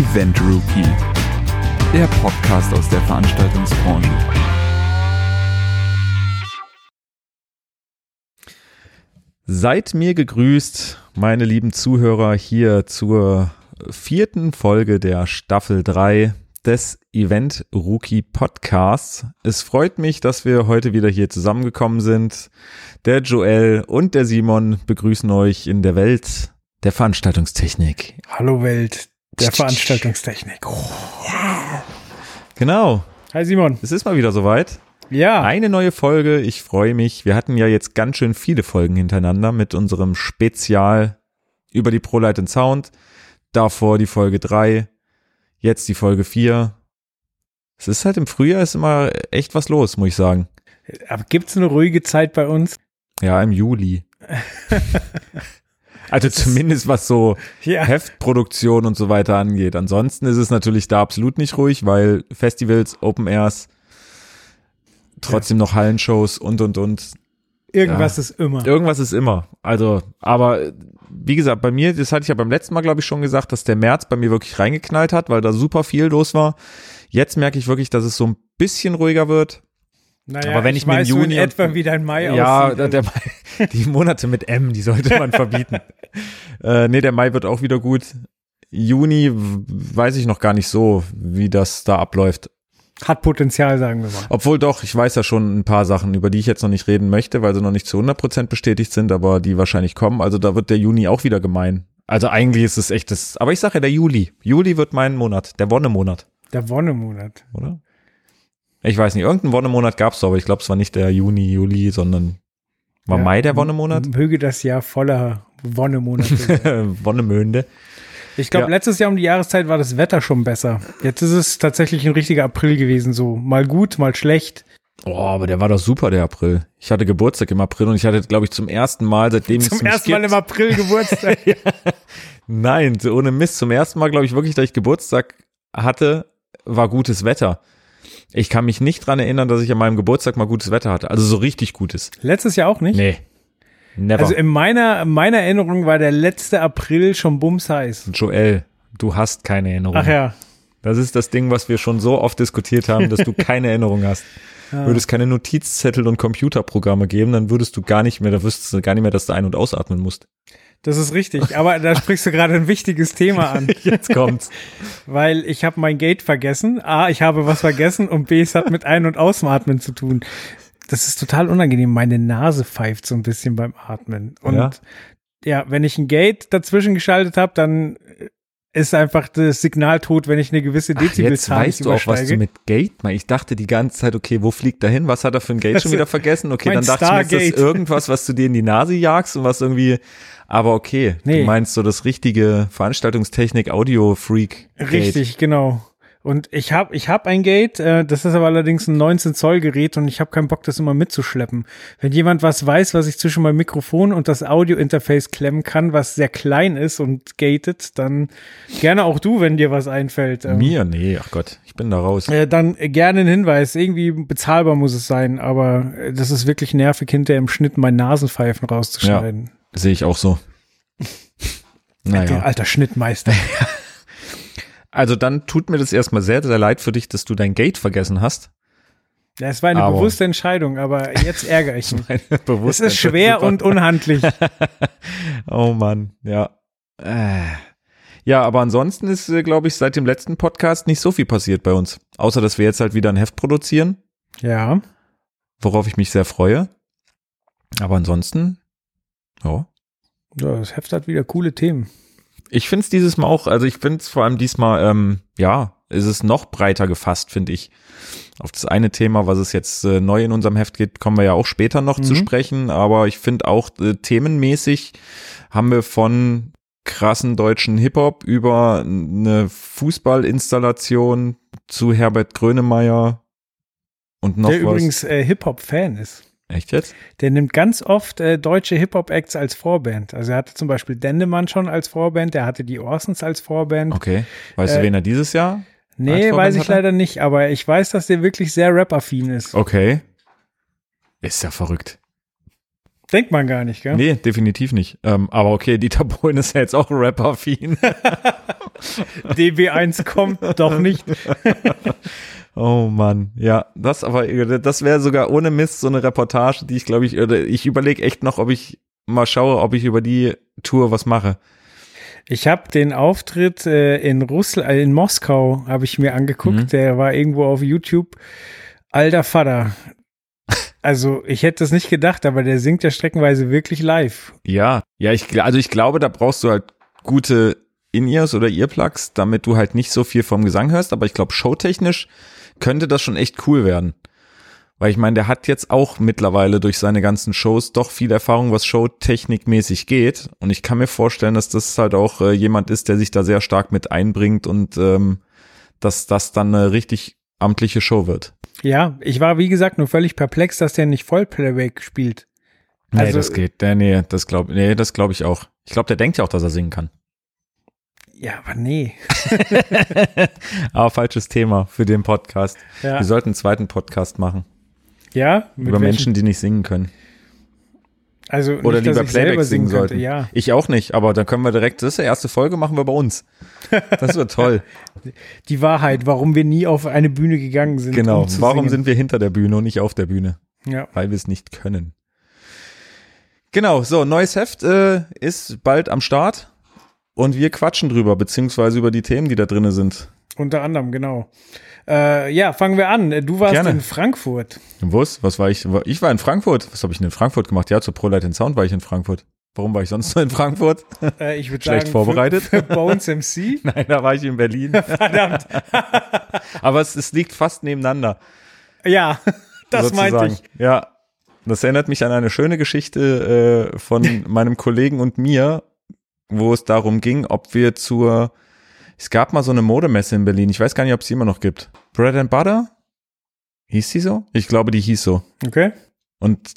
Event Rookie, der Podcast aus der Veranstaltungsbranche. Seid mir gegrüßt, meine lieben Zuhörer, hier zur vierten Folge der Staffel 3 des Event Rookie Podcasts. Es freut mich, dass wir heute wieder hier zusammengekommen sind. Der Joel und der Simon begrüßen euch in der Welt der Veranstaltungstechnik. Hallo Welt der Veranstaltungstechnik. Genau. Hi Simon. Es ist mal wieder soweit. Ja. Eine neue Folge. Ich freue mich. Wir hatten ja jetzt ganz schön viele Folgen hintereinander mit unserem Spezial über die ProLight Sound. Davor die Folge 3. Jetzt die Folge 4. Es ist halt im Frühjahr ist immer echt was los, muss ich sagen. Aber gibt's eine ruhige Zeit bei uns? Ja, im Juli. Also zumindest was so Ja. Heftproduktion und so weiter angeht. Ansonsten ist es natürlich da absolut nicht ruhig, weil Festivals, Open Airs, trotzdem noch Hallenshows und und und. Irgendwas Ja. ist immer. Irgendwas ist immer. Also, aber wie gesagt, bei mir, das hatte ich ja beim letzten Mal, glaube ich, schon gesagt, dass der März bei mir wirklich reingeknallt hat, weil da super viel los war. Jetzt merke ich wirklich, dass es so ein bisschen ruhiger wird. Naja, aber wenn ich mir im weiß so Juni in etwa, wie dein Mai Ja, aussieht. der, der Mai, die Monate mit M, die sollte man verbieten. äh, nee, der Mai wird auch wieder gut. Juni weiß ich noch gar nicht so, wie das da abläuft. Hat Potenzial, sagen wir mal. Obwohl doch, ich weiß ja schon ein paar Sachen, über die ich jetzt noch nicht reden möchte, weil sie noch nicht zu 100% bestätigt sind, aber die wahrscheinlich kommen. Also da wird der Juni auch wieder gemein. Also eigentlich ist es echt das, aber ich sage ja der Juli. Juli wird mein Monat, der Wonnemonat, Der Wonnemonat. oder? Ich weiß nicht, irgendeinen Wonnemonat gab's aber ich glaube, es war nicht der Juni, Juli, sondern war Ja, Mai der Wonnemonat? Möge das Jahr voller Wonnemonate sein. Wonnemönde. Ich glaube, Ja. letztes Jahr um die Jahreszeit war das Wetter schon besser. Jetzt ist es tatsächlich ein richtiger April gewesen, so mal gut, mal schlecht. Oh, aber der war doch super, der April. Ich hatte Geburtstag im April und ich hatte, glaube ich, zum ersten Mal, seitdem es Zum ersten Mal gibt- im April Geburtstag. Nein, so ohne Mist. Zum ersten Mal, glaube ich, wirklich, dass ich Geburtstag hatte, war gutes Wetter. Ich kann mich nicht dran erinnern, dass ich an meinem Geburtstag mal gutes Wetter hatte. Also so richtig gutes. Letztes Jahr auch nicht? Nee. Never. Also in meiner, meiner Erinnerung war der letzte April schon bumsheiß. Joel, du hast keine Erinnerung. Ach ja. Das ist das Ding, was wir schon so oft diskutiert haben, dass du keine Erinnerung hast. Würde es keine Notizzettel und Computerprogramme geben, dann würdest du gar nicht mehr, da wüsstest du gar nicht mehr, dass du ein- und ausatmen musst. Das ist richtig, aber da sprichst du gerade ein wichtiges Thema an, Jetzt kommt's. weil ich habe mein Gate vergessen. A, ich habe was vergessen und B, es hat mit Ein- und Ausatmen zu tun. Das ist total unangenehm. Meine Nase pfeift so ein bisschen beim Atmen. Und Ja? ja, wenn ich ein Gate dazwischen geschaltet habe, dann ist einfach das Signal tot, wenn ich eine gewisse Ach, jetzt Dezibelzahl weißt du auch, was du mit Gate meinst. Ich dachte die ganze Zeit, okay, wo fliegt er hin? Was hat er für ein Gate schon Also, wieder vergessen? Okay, dann dachte ich mir, ist das Stargate. irgendwas, was du dir in die Nase jagst und was irgendwie, aber okay, Nee. du meinst so das richtige Veranstaltungstechnik Audio Freak. Gate. Richtig, genau. Und ich habe ich hab ein Gate, äh, das ist aber allerdings ein 19 Zoll Gerät und ich habe keinen Bock, das immer mitzuschleppen. Wenn jemand was weiß, was ich zwischen meinem Mikrofon und das Audio-Interface klemmen kann, was sehr klein ist und gated, dann gerne auch du, wenn dir was einfällt. Ähm, Mir? Nee, ach Gott, ich bin da raus. Äh, dann gerne ein Hinweis. Irgendwie bezahlbar muss es sein, aber äh, das ist wirklich nervig, hinterher im Schnitt mein Nasenpfeifen rauszuschneiden. Sehe ich auch so. Naja. alter Schnittmeister. Also dann tut mir das erstmal sehr, sehr leid für dich, dass du dein Gate vergessen hast. Ja, es war eine Aber- bewusste Entscheidung, aber jetzt ärgere ich mich. Es ist schwer und unhandlich. Oh Mann, ja. Äh. Ja, aber ansonsten ist, äh, glaube ich, seit dem letzten Podcast nicht so viel passiert bei uns. Außer, dass wir jetzt halt wieder ein Heft produzieren, Ja. worauf ich mich sehr freue. Aber ansonsten, ja. ja, das Heft hat wieder coole Themen. Ich finde es dieses Mal auch, also ich finde es vor allem diesmal, ähm, ja, ist es noch breiter gefasst, finde ich. Auf das eine Thema, was es jetzt äh, neu in unserem Heft geht, kommen wir ja auch später noch zu Mhm. sprechen. Aber ich finde auch äh, themenmäßig haben wir von krassen deutschen Hip-Hop über eine Fußballinstallation zu Herbert Grönemeyer und noch der was. übrigens äh, Hip-Hop-Fan ist. Echt jetzt? Der nimmt ganz oft äh, deutsche Hip-Hop-Acts als Vorband. Also er hatte zum Beispiel Dendemann schon als Vorband, der hatte die Orsons als Vorband. Okay. Weißt du, Äh, wen er dieses Jahr? nee, weiß ich hatte? leider nicht, aber ich weiß, dass der wirklich sehr rap-affin ist. Okay. Ist ja verrückt. Denkt man gar nicht, gell? Nee, definitiv nicht. Ähm, aber okay, Dieter Bohlen ist ja jetzt auch Rapper-affin. DB1 kommt doch nicht. Oh Mann, ja, das aber, das wäre sogar ohne Mist so eine Reportage, die ich glaube ich, oder ich überlege echt noch, ob ich mal schaue, ob ich über die Tour was mache. Ich habe den Auftritt äh, in Russland, äh, in Moskau habe ich mir angeguckt. Mhm. Der war irgendwo auf YouTube. Alter Vater. Also ich hätte es nicht gedacht, aber der singt ja streckenweise wirklich live. Ja, ja, ich also ich glaube, da brauchst du halt gute In-Ears oder Earplugs, damit du halt nicht so viel vom Gesang hörst. Aber ich glaube, showtechnisch könnte das schon echt cool werden. Weil ich meine, der hat jetzt auch mittlerweile durch seine ganzen Shows doch viel Erfahrung, was Showtechnikmäßig geht. Und ich kann mir vorstellen, dass das halt auch äh, jemand ist, der sich da sehr stark mit einbringt und ähm, dass das dann eine richtig amtliche Show wird. Ja, ich war wie gesagt nur völlig perplex, dass der nicht Vollplayback spielt. Also, nee, das geht. Nee, nee, das glaube nee, das glaube ich auch. Ich glaube, der denkt ja auch, dass er singen kann. Ja, aber nee. aber falsches Thema für den Podcast. Ja. Wir sollten einen zweiten Podcast machen. Ja? Über welchen? Menschen, die nicht singen können. Also Oder lieber Playback singen sollten. Könnte, ja. Ich auch nicht, aber dann können wir direkt, das ist die erste Folge, machen wir bei uns. Das wird toll. Die Wahrheit, warum wir nie auf eine Bühne gegangen sind. Genau, um warum singen. sind wir hinter der Bühne und nicht auf der Bühne? Ja. Weil wir es nicht können. Genau, so, neues Heft äh, ist bald am Start und wir quatschen drüber, beziehungsweise über die Themen, die da drinne sind. Unter anderem, genau. Äh, ja, fangen wir an. Du warst Gerne. in Frankfurt. Was? Was war ich? Ich war in Frankfurt. Was habe ich denn in Frankfurt gemacht? Ja, zu ProLight in Sound war ich in Frankfurt. Warum war ich sonst so in Frankfurt? Äh, ich würde Schlecht sagen, vorbereitet. Für, für Bones MC? Nein, da war ich in Berlin. Verdammt. Aber es, es, liegt fast nebeneinander. Ja, das sozusagen. meinte ich. Ja, das erinnert mich an eine schöne Geschichte äh, von meinem Kollegen und mir, wo es darum ging, ob wir zur es gab mal so eine Modemesse in Berlin. Ich weiß gar nicht, ob es sie immer noch gibt. Bread and Butter? Hieß die so? Ich glaube, die hieß so. Okay. Und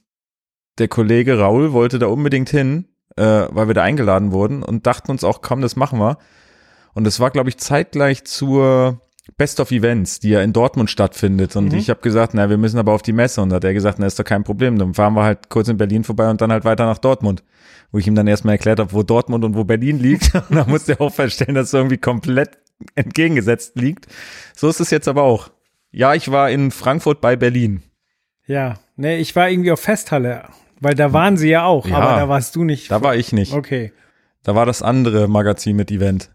der Kollege Raul wollte da unbedingt hin, äh, weil wir da eingeladen wurden und dachten uns auch, komm, das machen wir. Und es war, glaube ich, zeitgleich zur Best of Events, die ja in Dortmund stattfindet. Und mhm. ich habe gesagt, na, wir müssen aber auf die Messe. Und da hat er gesagt, na, ist doch kein Problem. Dann fahren wir halt kurz in Berlin vorbei und dann halt weiter nach Dortmund wo ich ihm dann erstmal erklärt habe, wo Dortmund und wo Berlin liegt. Und da musste er auch feststellen, dass es irgendwie komplett entgegengesetzt liegt. So ist es jetzt aber auch. Ja, ich war in Frankfurt bei Berlin. Ja, nee, ich war irgendwie auf Festhalle, weil da waren sie ja auch, ja, aber da warst du nicht. Da war ich nicht. Okay. Da war das andere Magazin mit Event.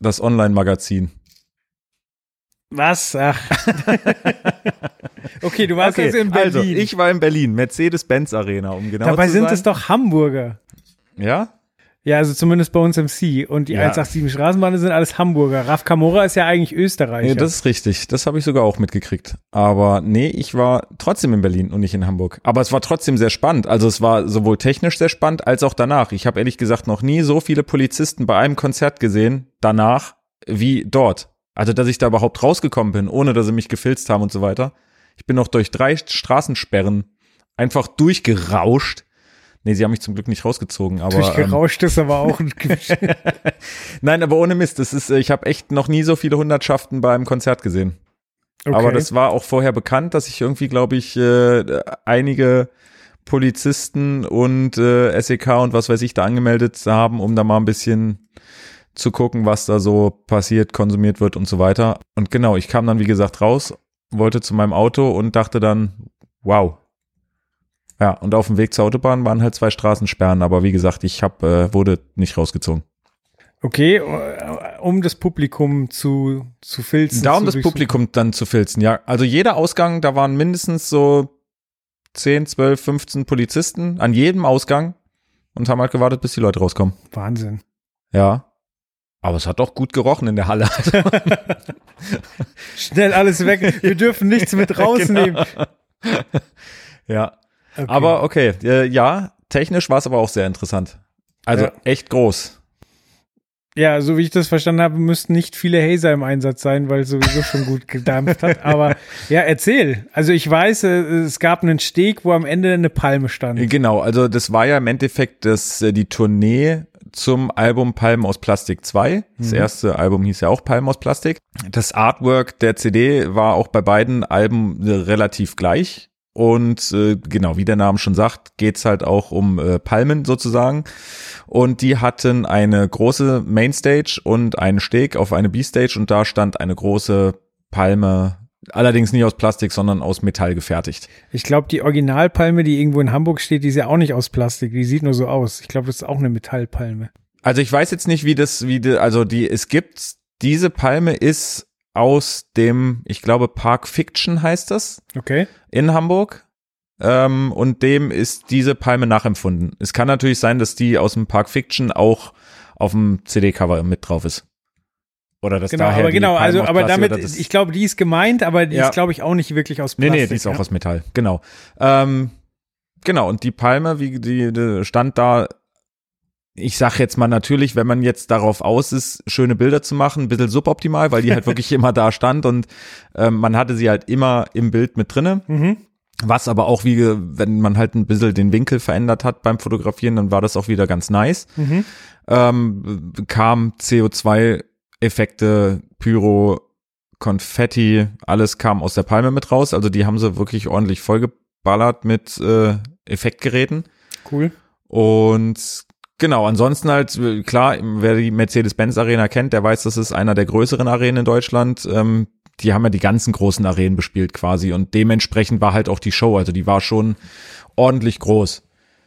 Das Online-Magazin. Was? Ach. okay, du warst okay, also in Berlin. Also, ich war in Berlin, Mercedes-Benz Arena, um genau Dabei zu sind sein. es doch Hamburger. Ja? Ja, also zumindest bei uns MC. Und die ja. 187 Straßenbahnen sind alles Hamburger. Raf Kamora ist ja eigentlich Österreicher. Nee, das ist richtig. Das habe ich sogar auch mitgekriegt. Aber nee, ich war trotzdem in Berlin und nicht in Hamburg. Aber es war trotzdem sehr spannend. Also es war sowohl technisch sehr spannend als auch danach. Ich habe ehrlich gesagt noch nie so viele Polizisten bei einem Konzert gesehen, danach, wie dort. Also, dass ich da überhaupt rausgekommen bin, ohne dass sie mich gefilzt haben und so weiter. Ich bin noch durch drei Straßensperren einfach durchgerauscht. Nee, sie haben mich zum Glück nicht rausgezogen, aber. Durchgerauscht ähm, ist aber auch ein Nein, aber ohne Mist. Das ist, ich habe echt noch nie so viele Hundertschaften beim Konzert gesehen. Okay. Aber das war auch vorher bekannt, dass ich irgendwie, glaube ich, äh, einige Polizisten und äh, SEK und was weiß ich da angemeldet haben, um da mal ein bisschen zu gucken, was da so passiert, konsumiert wird und so weiter. Und genau, ich kam dann, wie gesagt, raus, wollte zu meinem Auto und dachte dann, wow. Ja, und auf dem Weg zur Autobahn waren halt zwei Straßensperren, aber wie gesagt, ich hab, äh, wurde nicht rausgezogen. Okay, äh, um das Publikum zu, zu filzen. Da um das Publikum dann zu filzen, ja. Also jeder Ausgang, da waren mindestens so 10, 12, 15 Polizisten an jedem Ausgang und haben halt gewartet, bis die Leute rauskommen. Wahnsinn. Ja. Aber es hat doch gut gerochen in der Halle. Schnell alles weg. Wir dürfen nichts mit rausnehmen. Genau. Ja. Okay. Aber okay, äh, ja, technisch war es aber auch sehr interessant. Also ja. echt groß. Ja, so wie ich das verstanden habe, müssten nicht viele Hazer im Einsatz sein, weil es sowieso schon gut gedampft hat. Aber ja, erzähl. Also ich weiß, äh, es gab einen Steg, wo am Ende eine Palme stand. Genau, also das war ja im Endeffekt das, äh, die Tournee zum Album Palmen aus Plastik 2. Das mhm. erste Album hieß ja auch Palmen aus Plastik. Das Artwork der CD war auch bei beiden Alben relativ gleich. Und äh, genau, wie der Name schon sagt, geht's halt auch um äh, Palmen sozusagen. Und die hatten eine große Mainstage und einen Steg auf eine B-Stage und da stand eine große Palme, allerdings nicht aus Plastik, sondern aus Metall gefertigt. Ich glaube, die Originalpalme, die irgendwo in Hamburg steht, die ist ja auch nicht aus Plastik, die sieht nur so aus. Ich glaube, das ist auch eine Metallpalme. Also ich weiß jetzt nicht, wie das, wie die, also die, es gibt, diese Palme ist aus dem, ich glaube, Park Fiction heißt das, Okay. in Hamburg. Ähm, und dem ist diese Palme nachempfunden. Es kann natürlich sein, dass die aus dem Park Fiction auch auf dem CD-Cover mit drauf ist. Oder dass Genau, daher aber genau, also, aber damit, das- ich glaube, die ist gemeint, aber die Ja. ist, glaube ich, auch nicht wirklich aus Nee, Plastik. nee, die ist auch ja? aus Metall, genau. Ähm, genau, und die Palme, wie die, die stand da, ich sag jetzt mal natürlich, wenn man jetzt darauf aus ist, schöne Bilder zu machen, ein bisschen suboptimal, weil die halt wirklich immer da stand und ähm, man hatte sie halt immer im Bild mit drinne. Mhm. Was aber auch wie, wenn man halt ein bisschen den Winkel verändert hat beim Fotografieren, dann war das auch wieder ganz nice. Mhm. Ähm, kam CO2-Effekte, Pyro, Konfetti, alles kam aus der Palme mit raus. Also die haben sie wirklich ordentlich vollgeballert mit äh, Effektgeräten. Cool. Und genau, ansonsten halt, äh, klar, wer die Mercedes-Benz Arena kennt, der weiß, das ist einer der größeren Arenen in Deutschland. Ähm, die haben ja die ganzen großen Arenen bespielt quasi und dementsprechend war halt auch die Show, also die war schon ordentlich groß.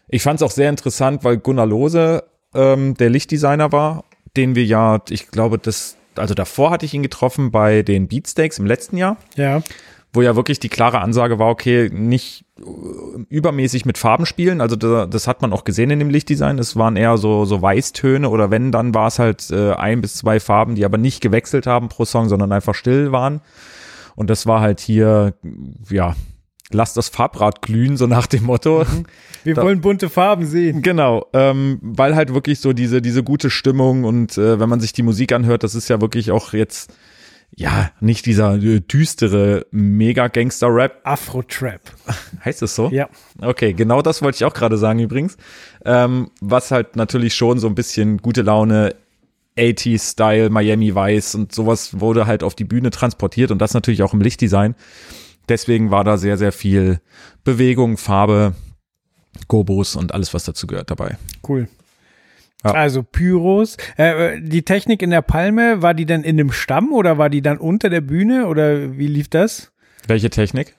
Ich fand es auch sehr interessant, weil Gunnar Lose ähm, der Lichtdesigner war, den wir ja, ich glaube, das, also davor hatte ich ihn getroffen bei den Beatsteaks im letzten Jahr Ja. wo ja wirklich die klare Ansage war, okay, nicht äh, übermäßig mit Farben spielen. Also da, das hat man auch gesehen in dem Lichtdesign. Es waren eher so, so Weißtöne oder wenn, dann war es halt äh, ein bis zwei Farben, die aber nicht gewechselt haben pro Song, sondern einfach still waren. Und das war halt hier, ja, lass das Farbrad glühen, so nach dem Motto. Wir Da- wollen bunte Farben sehen. Genau, ähm, weil halt wirklich so diese, diese gute Stimmung und äh, wenn man sich die Musik anhört, das ist ja wirklich auch jetzt, ja, nicht dieser äh, düstere Mega-Gangster-Rap, Afro-Trap. Heißt es so? Ja. Okay, genau das wollte ich auch gerade sagen übrigens. Ähm, was halt natürlich schon so ein bisschen gute Laune, 80s-Style, Miami Vice und sowas wurde halt auf die Bühne transportiert und das natürlich auch im Lichtdesign. Deswegen war da sehr, sehr viel Bewegung, Farbe, Gobos und alles, was dazu gehört dabei. Cool. Ja. Also Pyros. Äh, die Technik in der Palme, war die dann in dem Stamm oder war die dann unter der Bühne oder wie lief das? Welche Technik?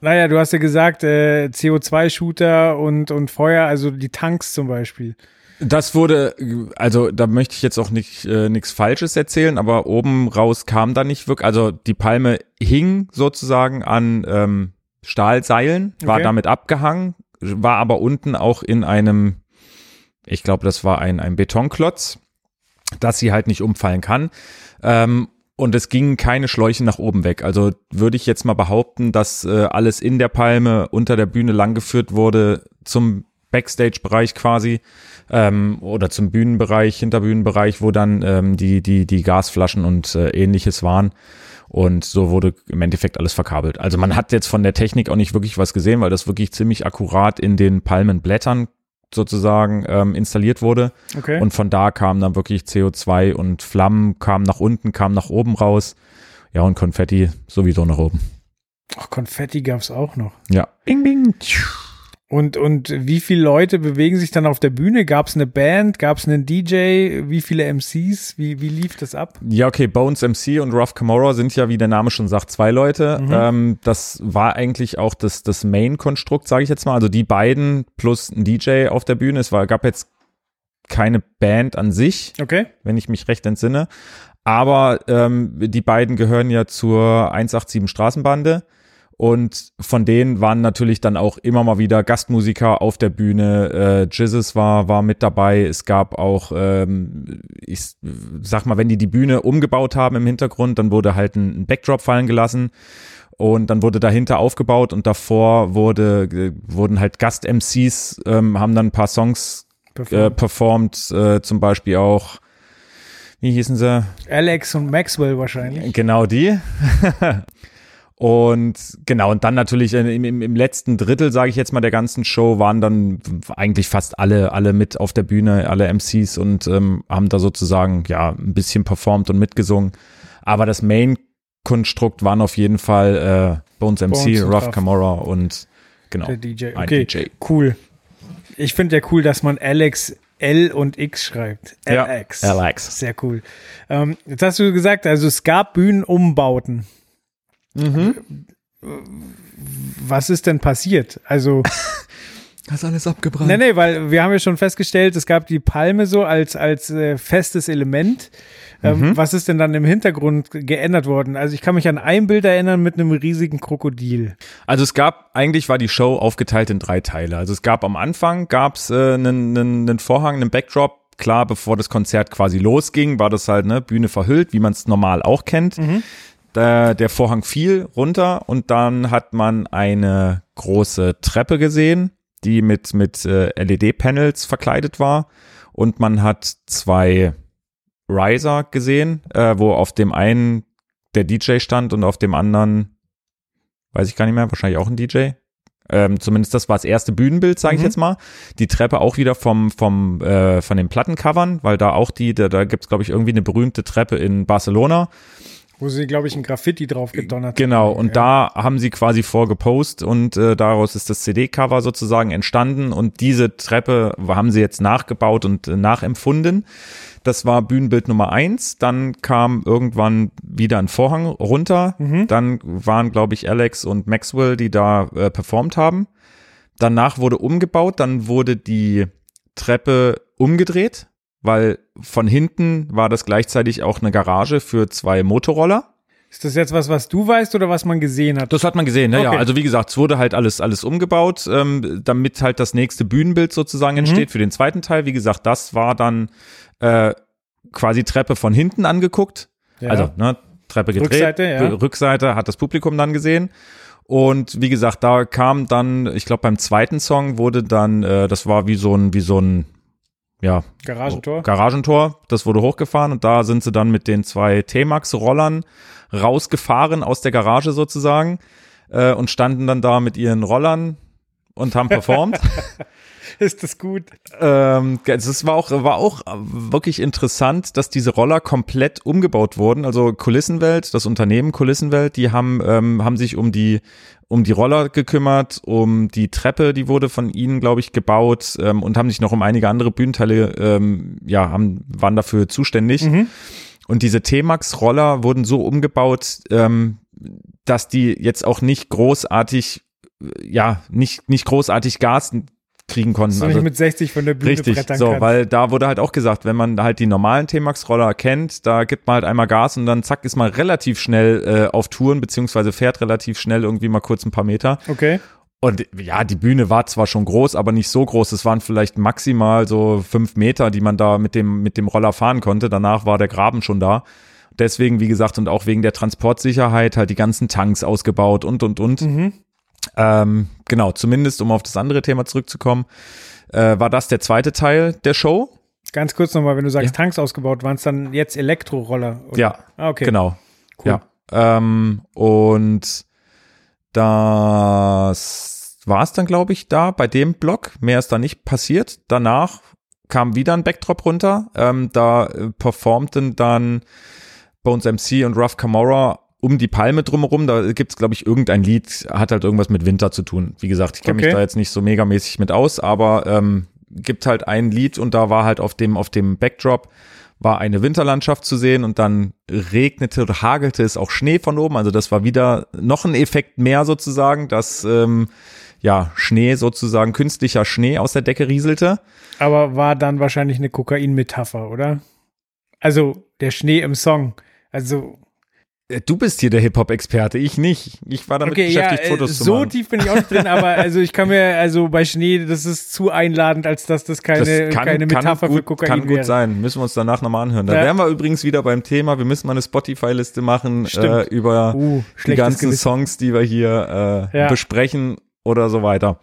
Naja, du hast ja gesagt, äh, CO2-Shooter und, und Feuer, also die Tanks zum Beispiel. Das wurde, also da möchte ich jetzt auch nicht äh, nichts Falsches erzählen, aber oben raus kam da nicht wirklich, also die Palme hing sozusagen an ähm, Stahlseilen, war Okay. damit abgehangen, war aber unten auch in einem, ich glaube, das war ein, ein Betonklotz, dass sie halt nicht umfallen kann. Ähm, und es gingen keine Schläuche nach oben weg. Also würde ich jetzt mal behaupten, dass äh, alles in der Palme unter der Bühne langgeführt wurde zum Backstage-Bereich quasi ähm, oder zum Bühnenbereich, Hinterbühnenbereich, wo dann ähm, die, die, die Gasflaschen und äh, ähnliches waren. Und so wurde im Endeffekt alles verkabelt. Also man hat jetzt von der Technik auch nicht wirklich was gesehen, weil das wirklich ziemlich akkurat in den Palmenblättern sozusagen ähm, installiert wurde. Okay. Und von da kam dann wirklich CO2 und Flammen kamen nach unten, kamen nach oben raus. Ja, und Konfetti sowieso nach oben. Ach, Konfetti gab's auch noch. Ja. Bing, bing. Und, und wie viele Leute bewegen sich dann auf der Bühne? Gab's eine Band? Gab's einen DJ? Wie viele MCs? Wie, wie lief das ab? Ja, okay, Bones MC und Ruff Camorra sind ja, wie der Name schon sagt, zwei Leute. Mhm. Ähm, das war eigentlich auch das, das Main-Konstrukt, sage ich jetzt mal. Also die beiden plus ein DJ auf der Bühne. Es war, gab jetzt keine Band an sich, Okay. wenn ich mich recht entsinne. Aber ähm, die beiden gehören ja zur 187 Straßenbande. Und von denen waren natürlich dann auch immer mal wieder Gastmusiker auf der Bühne. Äh, Jizzes war, war mit dabei. Es gab auch, ähm, ich sag mal, wenn die die Bühne umgebaut haben im Hintergrund, dann wurde halt ein, ein Backdrop fallen gelassen. Und dann wurde dahinter aufgebaut und davor wurde, äh, wurden halt Gast-MCs, ähm, haben dann ein paar Songs äh, performt, äh, zum Beispiel auch, wie hießen sie? Alex und Maxwell wahrscheinlich. Genau die. und genau, und dann natürlich im, im, im letzten Drittel, sage ich jetzt mal, der ganzen Show waren dann eigentlich fast alle, alle mit auf der Bühne, alle MCs und ähm, haben da sozusagen ja ein bisschen performt und mitgesungen. Aber das Main-Konstrukt waren auf jeden Fall äh, Bones MC, Bones Ruff. Camorra und genau. Der DJ. Ein Okay, DJ. cool. Ich finde ja cool, dass man Alex L und X schreibt. Ja, LX. LX. Sehr cool. Ähm, jetzt hast du gesagt, also es gab Bühnenumbauten. Mhm. Was ist denn passiert? Also, Hast alles abgebrannt. nee, nee, weil wir haben ja schon festgestellt, es gab die Palme so als, als äh, festes Element. Ähm, Mhm. Was ist denn dann im Hintergrund geändert worden? Also ich kann mich an ein Bild erinnern mit einem riesigen Krokodil. Also es gab, eigentlich war die Show aufgeteilt in drei Teile. Also es gab am Anfang, gab es äh, einen, einen Vorhang, einen Backdrop. Klar, bevor das Konzert quasi losging, war das halt ne Bühne verhüllt, wie man es normal auch kennt. Der, der Vorhang fiel runter und dann hat man eine große Treppe gesehen, die mit, mit äh, LED-Panels verkleidet war. Und man hat zwei Riser gesehen, äh, wo auf dem einen der DJ stand und auf dem anderen weiß ich gar nicht mehr, wahrscheinlich auch ein DJ. Ähm, zumindest das war das erste Bühnenbild, sage ich Mhm. jetzt mal. Die Treppe auch wieder vom, vom, äh, von den Plattencovern, weil da auch die, da, da gibt's glaube ich, irgendwie eine berühmte Treppe in Barcelona. Wo sie, glaube ich, ein Graffiti drauf gedonnert Genau, haben. und da haben sie quasi vorgepost und äh, daraus ist das CD-Cover sozusagen entstanden und diese Treppe haben sie jetzt nachgebaut und äh, nachempfunden. Das war Bühnenbild Nummer eins. Dann kam irgendwann wieder ein Vorhang runter. Dann waren, glaube ich, Alex und Maxwell, die da äh, performt haben. Danach wurde umgebaut, dann wurde die Treppe umgedreht, weil von hinten war das gleichzeitig auch eine Garage für zwei Motorroller. Ist das jetzt was, was du weißt oder was man gesehen hat? Das hat man gesehen, ne? ja. Okay. Also wie gesagt, es wurde halt alles, alles umgebaut, ähm, damit halt das nächste Bühnenbild sozusagen Mhm. entsteht für den zweiten Teil. Wie gesagt, das war dann äh, quasi Treppe von hinten angeguckt. Ja. Also, ne, Treppe gedreht, Rückseite, ja. Rückseite hat das Publikum dann gesehen. Und wie gesagt, da kam dann, ich glaube beim zweiten Song wurde dann, äh, das war wie so ein, wie so ein, ja, Garagentor? Garagentor, das wurde hochgefahren und da sind sie dann mit den zwei T-Max-Rollern rausgefahren aus der Garage sozusagen äh, und standen dann da mit ihren Rollern und haben performt. Ist das gut? ähm, es war auch, war auch wirklich interessant, dass diese Roller komplett umgebaut wurden. Also Kulissenwelt, das Unternehmen Kulissenwelt, die haben, ähm, haben sich um die, um die Roller gekümmert, um die Treppe, die wurde von ihnen, glaube ich, gebaut ähm, und haben sich noch um einige andere Bühnenteile, ähm, ja, haben, waren dafür zuständig. Und diese T-Max-Roller wurden so umgebaut, ähm, dass die jetzt auch nicht großartig, äh, ja, nicht, nicht großartig Gas kriegen konnten. Du nicht mit 60 von der Bühne Richtig, so, kannst. weil da wurde halt auch gesagt, wenn man halt die normalen T-Max-Roller kennt, da gibt man halt einmal Gas und dann zack ist man relativ schnell äh, auf Touren, beziehungsweise fährt relativ schnell irgendwie mal kurz ein paar Meter. Okay. Und ja, die Bühne war zwar schon groß, aber nicht so groß. Es waren vielleicht maximal so fünf Meter, die man da mit dem, mit dem Roller fahren konnte. Danach war der Graben schon da. Deswegen, wie gesagt, und auch wegen der Transportsicherheit halt die ganzen Tanks ausgebaut und, und, und. Ähm, genau, zumindest, um auf das andere Thema zurückzukommen, äh, war das der zweite Teil der Show. Ganz kurz nochmal, wenn du sagst, Tanks ausgebaut, waren es dann jetzt Elektroroller? oder? Ja, Ah, okay. genau. Cool. Ja. Ähm, und das war es dann, glaube ich, da bei dem Block. Mehr ist da nicht passiert. Danach kam wieder ein Backdrop runter. Ähm, da äh, performten dann Bones MC und Ruff Camorra um die Palme drumherum. Da gibt's glaube ich, irgendein Lied, hat halt irgendwas mit Winter zu tun. Wie gesagt, ich kenne Okay. mich da jetzt nicht so megamäßig mit aus, aber ähm, gibt halt ein Lied und da war halt auf dem, auf dem Backdrop war eine Winterlandschaft zu sehen und dann regnete oder hagelte es auch Schnee von oben. Also das war wieder noch ein Effekt mehr sozusagen, dass ähm, ja Schnee sozusagen künstlicher Schnee aus der Decke rieselte. Aber war dann wahrscheinlich eine Kokain-Metapher, oder? Also der Schnee im Song. Also, Du bist hier der Hip-Hop-Experte, ich nicht. Ich war damit okay, ja, beschäftigt, äh, Fotos zu so machen. tief bin ich auch nicht drin, aber also ich kann mir, also bei Schnee, das ist zu einladend, als dass das keine, keine Metapher gut, für Kokain kann gut wäre. sein. Müssen wir uns danach nochmal anhören. Da Ja. wären wir übrigens wieder beim Thema. Wir müssen mal eine Spotify-Liste machen äh, über Uh, die ganzen Gewissen. Songs, die wir hier äh, Ja. besprechen oder so weiter.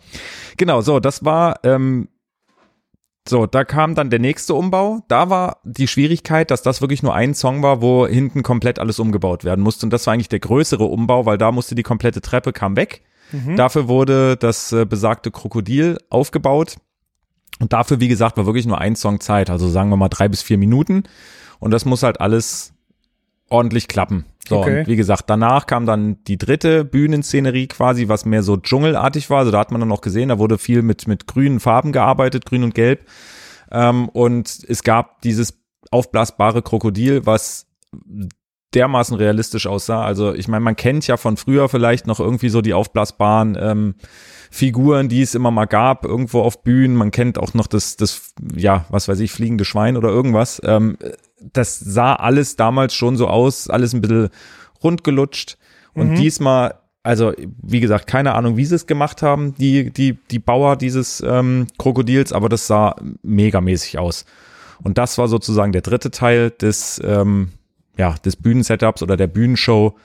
Genau, so, das war, ähm, so, da kam dann der nächste Umbau. Da war die Schwierigkeit, dass das wirklich nur ein Song war, wo hinten komplett alles umgebaut werden musste. Und das war eigentlich der größere Umbau, weil da musste die komplette Treppe kam weg. Mhm. Dafür wurde das äh, besagte Krokodil aufgebaut. Und dafür, wie gesagt, war wirklich nur ein Song Zeit. Also sagen wir mal drei bis vier Minuten. Und das muss halt alles ordentlich klappen. So, Okay. und wie gesagt, danach kam dann die dritte Bühnenszenerie quasi, was mehr so dschungelartig war. Also da hat man dann noch gesehen, da wurde viel mit, mit grünen Farben gearbeitet, grün und gelb. Ähm, und es gab dieses aufblasbare Krokodil, was dermaßen realistisch aussah. Also ich meine, man kennt ja von früher vielleicht noch irgendwie so die aufblasbaren ähm, Figuren, die es immer mal gab, irgendwo auf Bühnen. Man kennt auch noch das, das, ja, was weiß ich, fliegende Schwein oder irgendwas. Ähm, das sah alles damals schon so aus, alles ein bisschen rundgelutscht. Und Mhm. diesmal, also wie gesagt, keine Ahnung, wie sie es gemacht haben, die, die, die Bauer dieses ähm, Krokodils, aber das sah megamäßig aus. Und das war sozusagen der dritte Teil des, ähm, ja, des Bühnensetups oder der Bühnenshow.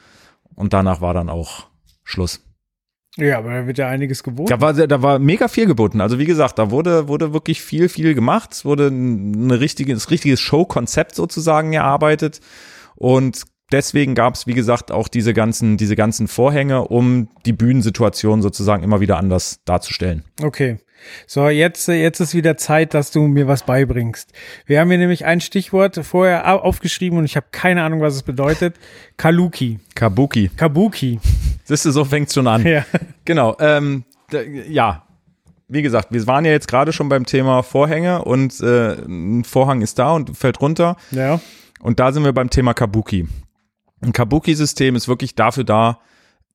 Und danach war dann auch Schluss. Ja, aber da wird ja einiges geboten. Da war, da war mega viel geboten. Also wie gesagt, da wurde, wurde wirklich viel, viel gemacht. Es wurde ein richtiges, richtiges Showkonzept sozusagen erarbeitet. Und deswegen gab es, wie gesagt, auch diese ganzen, diese ganzen Vorhänge, um die Bühnensituation sozusagen immer wieder anders darzustellen. Okay. So, jetzt, jetzt ist wieder Zeit, dass du mir was beibringst. Wir haben hier nämlich ein Stichwort vorher au- aufgeschrieben und ich habe keine Ahnung, was es bedeutet. Kaluki. Kabuki. Kabuki. Siehst du, so fängt's schon an. Ja. Genau, ähm, ja. Wie gesagt, wir waren ja jetzt gerade schon beim Thema Vorhänge und äh, ein Vorhang ist da und fällt runter. Ja. Und da sind wir beim Thema Kabuki. Ein Kabuki-System ist wirklich dafür da,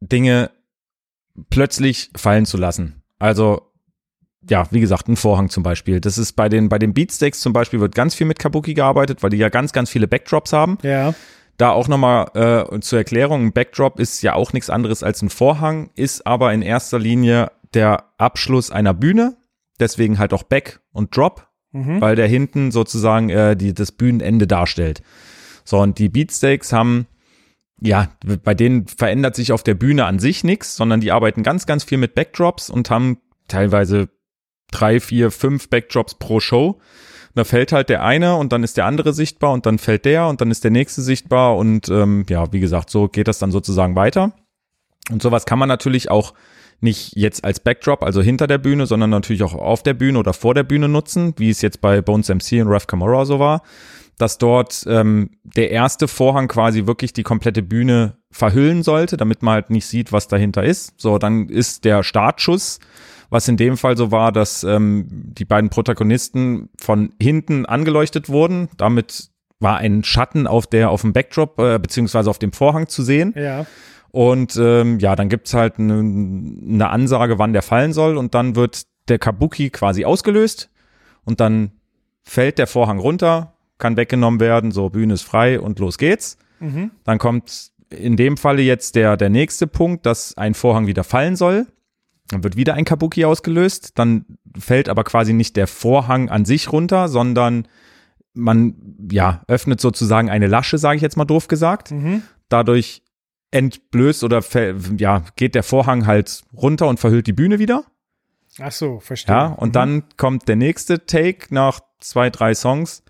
Dinge plötzlich fallen zu lassen. Also, ja, wie gesagt, ein Vorhang zum Beispiel. Das ist bei den, bei den Beatsteaks zum Beispiel wird ganz viel mit Kabuki gearbeitet, weil die ja ganz, ganz viele Backdrops haben. Ja. Da auch nochmal äh, zur Erklärung, ein Backdrop ist ja auch nichts anderes als ein Vorhang, ist aber in erster Linie der Abschluss einer Bühne, deswegen halt auch Back und Drop, Mhm. weil der hinten sozusagen äh, die, das Bühnenende darstellt. So, und die Beatsteaks haben, ja, bei denen verändert sich auf der Bühne an sich nichts, sondern die arbeiten ganz, ganz viel mit Backdrops und haben teilweise drei, vier, fünf Backdrops pro Show. Da fällt halt der eine und dann ist der andere sichtbar und dann fällt der und dann ist der nächste sichtbar und ähm, ja, wie gesagt, so geht das dann sozusagen weiter. Und sowas kann man natürlich auch nicht jetzt als Backdrop, also hinter der Bühne, sondern natürlich auch auf der Bühne oder vor der Bühne nutzen, wie es jetzt bei Bones MC und Raf Camora so war, dass dort ähm, der erste Vorhang quasi wirklich die komplette Bühne verhüllen sollte, damit man halt nicht sieht, was dahinter ist. So, dann ist der Startschuss, was in dem Fall so war, dass ähm, die beiden Protagonisten von hinten angeleuchtet wurden. Damit war ein Schatten auf der auf dem Backdrop äh, beziehungsweise auf dem Vorhang zu sehen. Ja. Und ähm, ja, dann gibt's halt eine, eine Ansage, wann der fallen soll. Und dann wird der Kabuki quasi ausgelöst. Und dann fällt der Vorhang runter, kann weggenommen werden, so Bühne ist frei und los geht's. Mhm. Dann kommt in dem Falle jetzt der, der nächste Punkt, dass ein Vorhang wieder fallen soll. Dann wird wieder ein Kabuki ausgelöst. Dann fällt aber quasi nicht der Vorhang an sich runter, sondern man ja öffnet sozusagen eine Lasche, sage ich jetzt mal doof gesagt. Mhm. Dadurch entblößt oder ja geht der Vorhang halt runter und verhüllt die Bühne wieder. Ach so, verstehe. Ja, und Mhm. dann kommt der nächste Take nach zwei, drei Songs.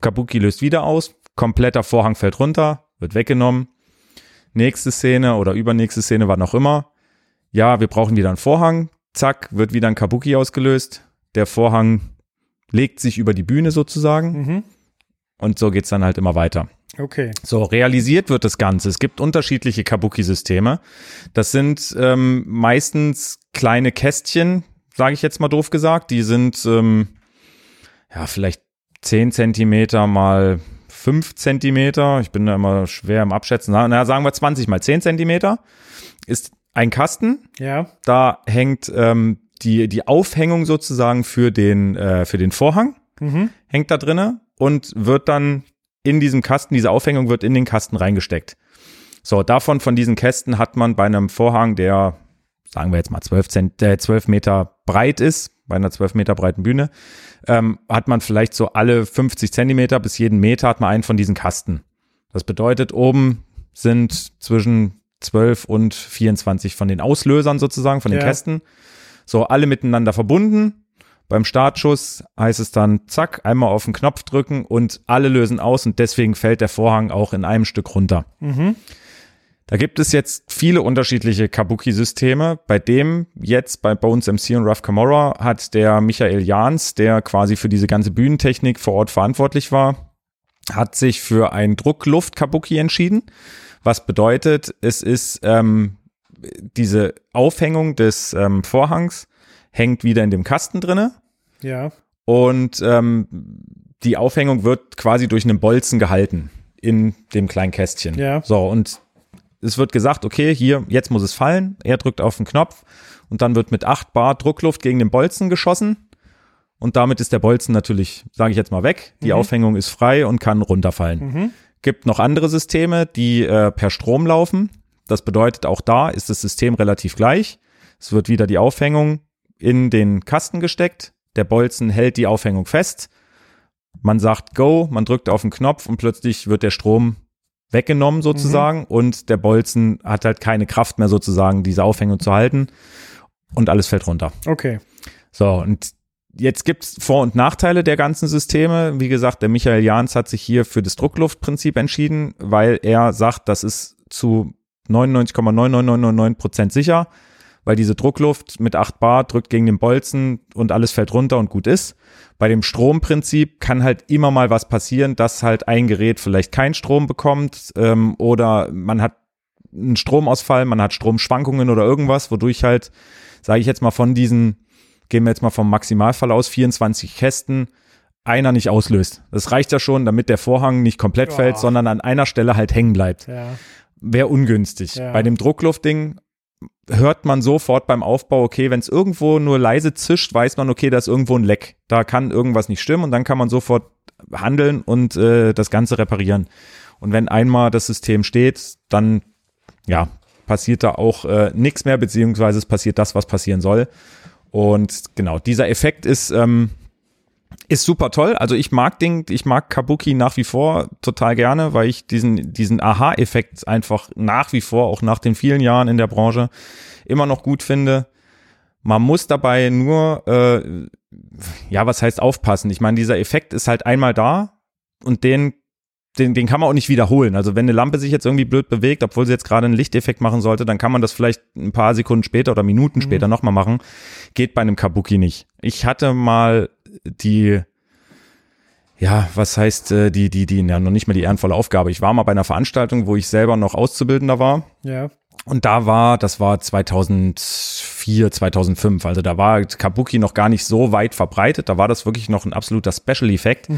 Kabuki löst wieder aus, kompletter Vorhang fällt runter, wird weggenommen. Nächste Szene oder übernächste Szene, wann auch immer. Ja, wir brauchen wieder einen Vorhang. Zack, wird wieder ein Kabuki ausgelöst. Der Vorhang legt sich über die Bühne sozusagen Mhm. und so geht's dann halt immer weiter. Okay. So, realisiert wird das Ganze. Es gibt unterschiedliche Kabuki-Systeme. Das sind ähm, meistens kleine Kästchen, sage ich jetzt mal doof gesagt. Die sind ähm, ja vielleicht 10 Zentimeter mal 5 Zentimeter. Ich bin da immer schwer im Abschätzen. Na, na, sagen wir 20 mal 10 Zentimeter. Ist ein Kasten. Ja. Da hängt ähm, die, die Aufhängung sozusagen für den, äh, für den Vorhang Mhm. hängt da drinne und wird dann in diesem Kasten, diese Aufhängung wird in den Kasten reingesteckt. So, davon, von diesen Kästen hat man bei einem Vorhang, der, sagen wir jetzt mal 12, Zent, äh, 12 Meter breit ist, bei einer 12 Meter breiten Bühne, ähm, hat man vielleicht so alle 50 Zentimeter bis jeden Meter hat man einen von diesen Kasten. Das bedeutet, oben sind zwischen 12 und 24 von den Auslösern sozusagen, von den Ja. Kästen. So, alle miteinander verbunden. Beim Startschuss heißt es dann, zack, einmal auf den Knopf drücken und alle lösen aus und deswegen fällt der Vorhang auch in einem Stück runter. Mhm. Da gibt es jetzt viele unterschiedliche Kabuki-Systeme. Bei dem jetzt bei Bones MC und Raf Camorra hat der Michael Jans, der quasi für diese ganze Bühnentechnik vor Ort verantwortlich war, hat sich für ein Druckluft-Kabuki entschieden. Was bedeutet, es ist ähm, diese Aufhängung des ähm, Vorhangs hängt wieder in dem Kasten drinne. Ja. Und ähm, die Aufhängung wird quasi durch einen Bolzen gehalten in dem kleinen Kästchen. Ja. So, und es wird gesagt, okay, hier, jetzt muss es fallen. Er drückt auf den Knopf und dann wird mit 8 Bar Druckluft gegen den Bolzen geschossen. Und damit ist der Bolzen natürlich, sage ich jetzt mal, weg. Die Mhm. Aufhängung ist frei und kann runterfallen. Mhm. Gibt noch andere Systeme, die äh, per Strom laufen. Das bedeutet, auch da ist das System relativ gleich. Es wird wieder die Aufhängung in den Kasten gesteckt. Der Bolzen hält die Aufhängung fest. Man sagt Go, man drückt auf den Knopf und plötzlich wird der Strom weggenommen sozusagen und der Bolzen hat halt keine Kraft mehr sozusagen, diese Aufhängung zu halten und alles fällt runter. Okay. So, und jetzt gibt's Vor- und Nachteile der ganzen Systeme. Wie gesagt, der Michael Jahns hat sich hier für das Druckluftprinzip entschieden, weil er sagt, das ist zu 99,99999 Prozent sicher, weil diese Druckluft mit 8 Bar drückt gegen den Bolzen und alles fällt runter und gut ist. Bei dem Stromprinzip kann halt immer mal was passieren, dass halt ein Gerät vielleicht keinen Strom bekommt ähm, oder man hat einen Stromausfall, man hat Stromschwankungen oder irgendwas, wodurch halt, sage ich jetzt mal von diesen, gehen wir jetzt mal vom Maximalfall aus, 24 Kästen, einer nicht auslöst. Das reicht ja schon, damit der Vorhang nicht komplett Ja. fällt, sondern an einer Stelle halt hängen bleibt. Ja. Wäre ungünstig. Ja. Bei dem Druckluftding hört man sofort beim Aufbau, okay, wenn es irgendwo nur leise zischt, weiß man, okay, da ist irgendwo ein Leck. Da kann irgendwas nicht stimmen und dann kann man sofort handeln und äh, das Ganze reparieren. Und wenn einmal das System steht, dann ja, passiert da auch äh, nichts mehr, beziehungsweise es passiert das, was passieren soll. Und genau, dieser Effekt ist, ähm, ist super toll. Also ich mag Ding, ich mag Kabuki nach wie vor total gerne, weil ich diesen, diesen Aha-Effekt einfach nach wie vor, auch nach den vielen Jahren in der Branche, immer noch gut finde. Man muss dabei nur, äh, ja, was heißt aufpassen? Ich meine, dieser Effekt ist halt einmal da und den, den, den kann man auch nicht wiederholen. Also wenn eine Lampe sich jetzt irgendwie blöd bewegt, obwohl sie jetzt gerade einen Lichteffekt machen sollte, dann kann man das vielleicht ein paar Sekunden später oder Minuten später nochmal machen. Geht bei einem Kabuki nicht. Ich hatte mal die, ja, was heißt äh, die, die, die, ja, noch nicht mal die ehrenvolle Aufgabe. Ich war mal bei einer Veranstaltung, wo ich selber noch Auszubildender war. Ja. Und da war, das war 2004, 2005, also da war Kabuki noch gar nicht so weit verbreitet, da war das wirklich noch ein absoluter Special-Effekt.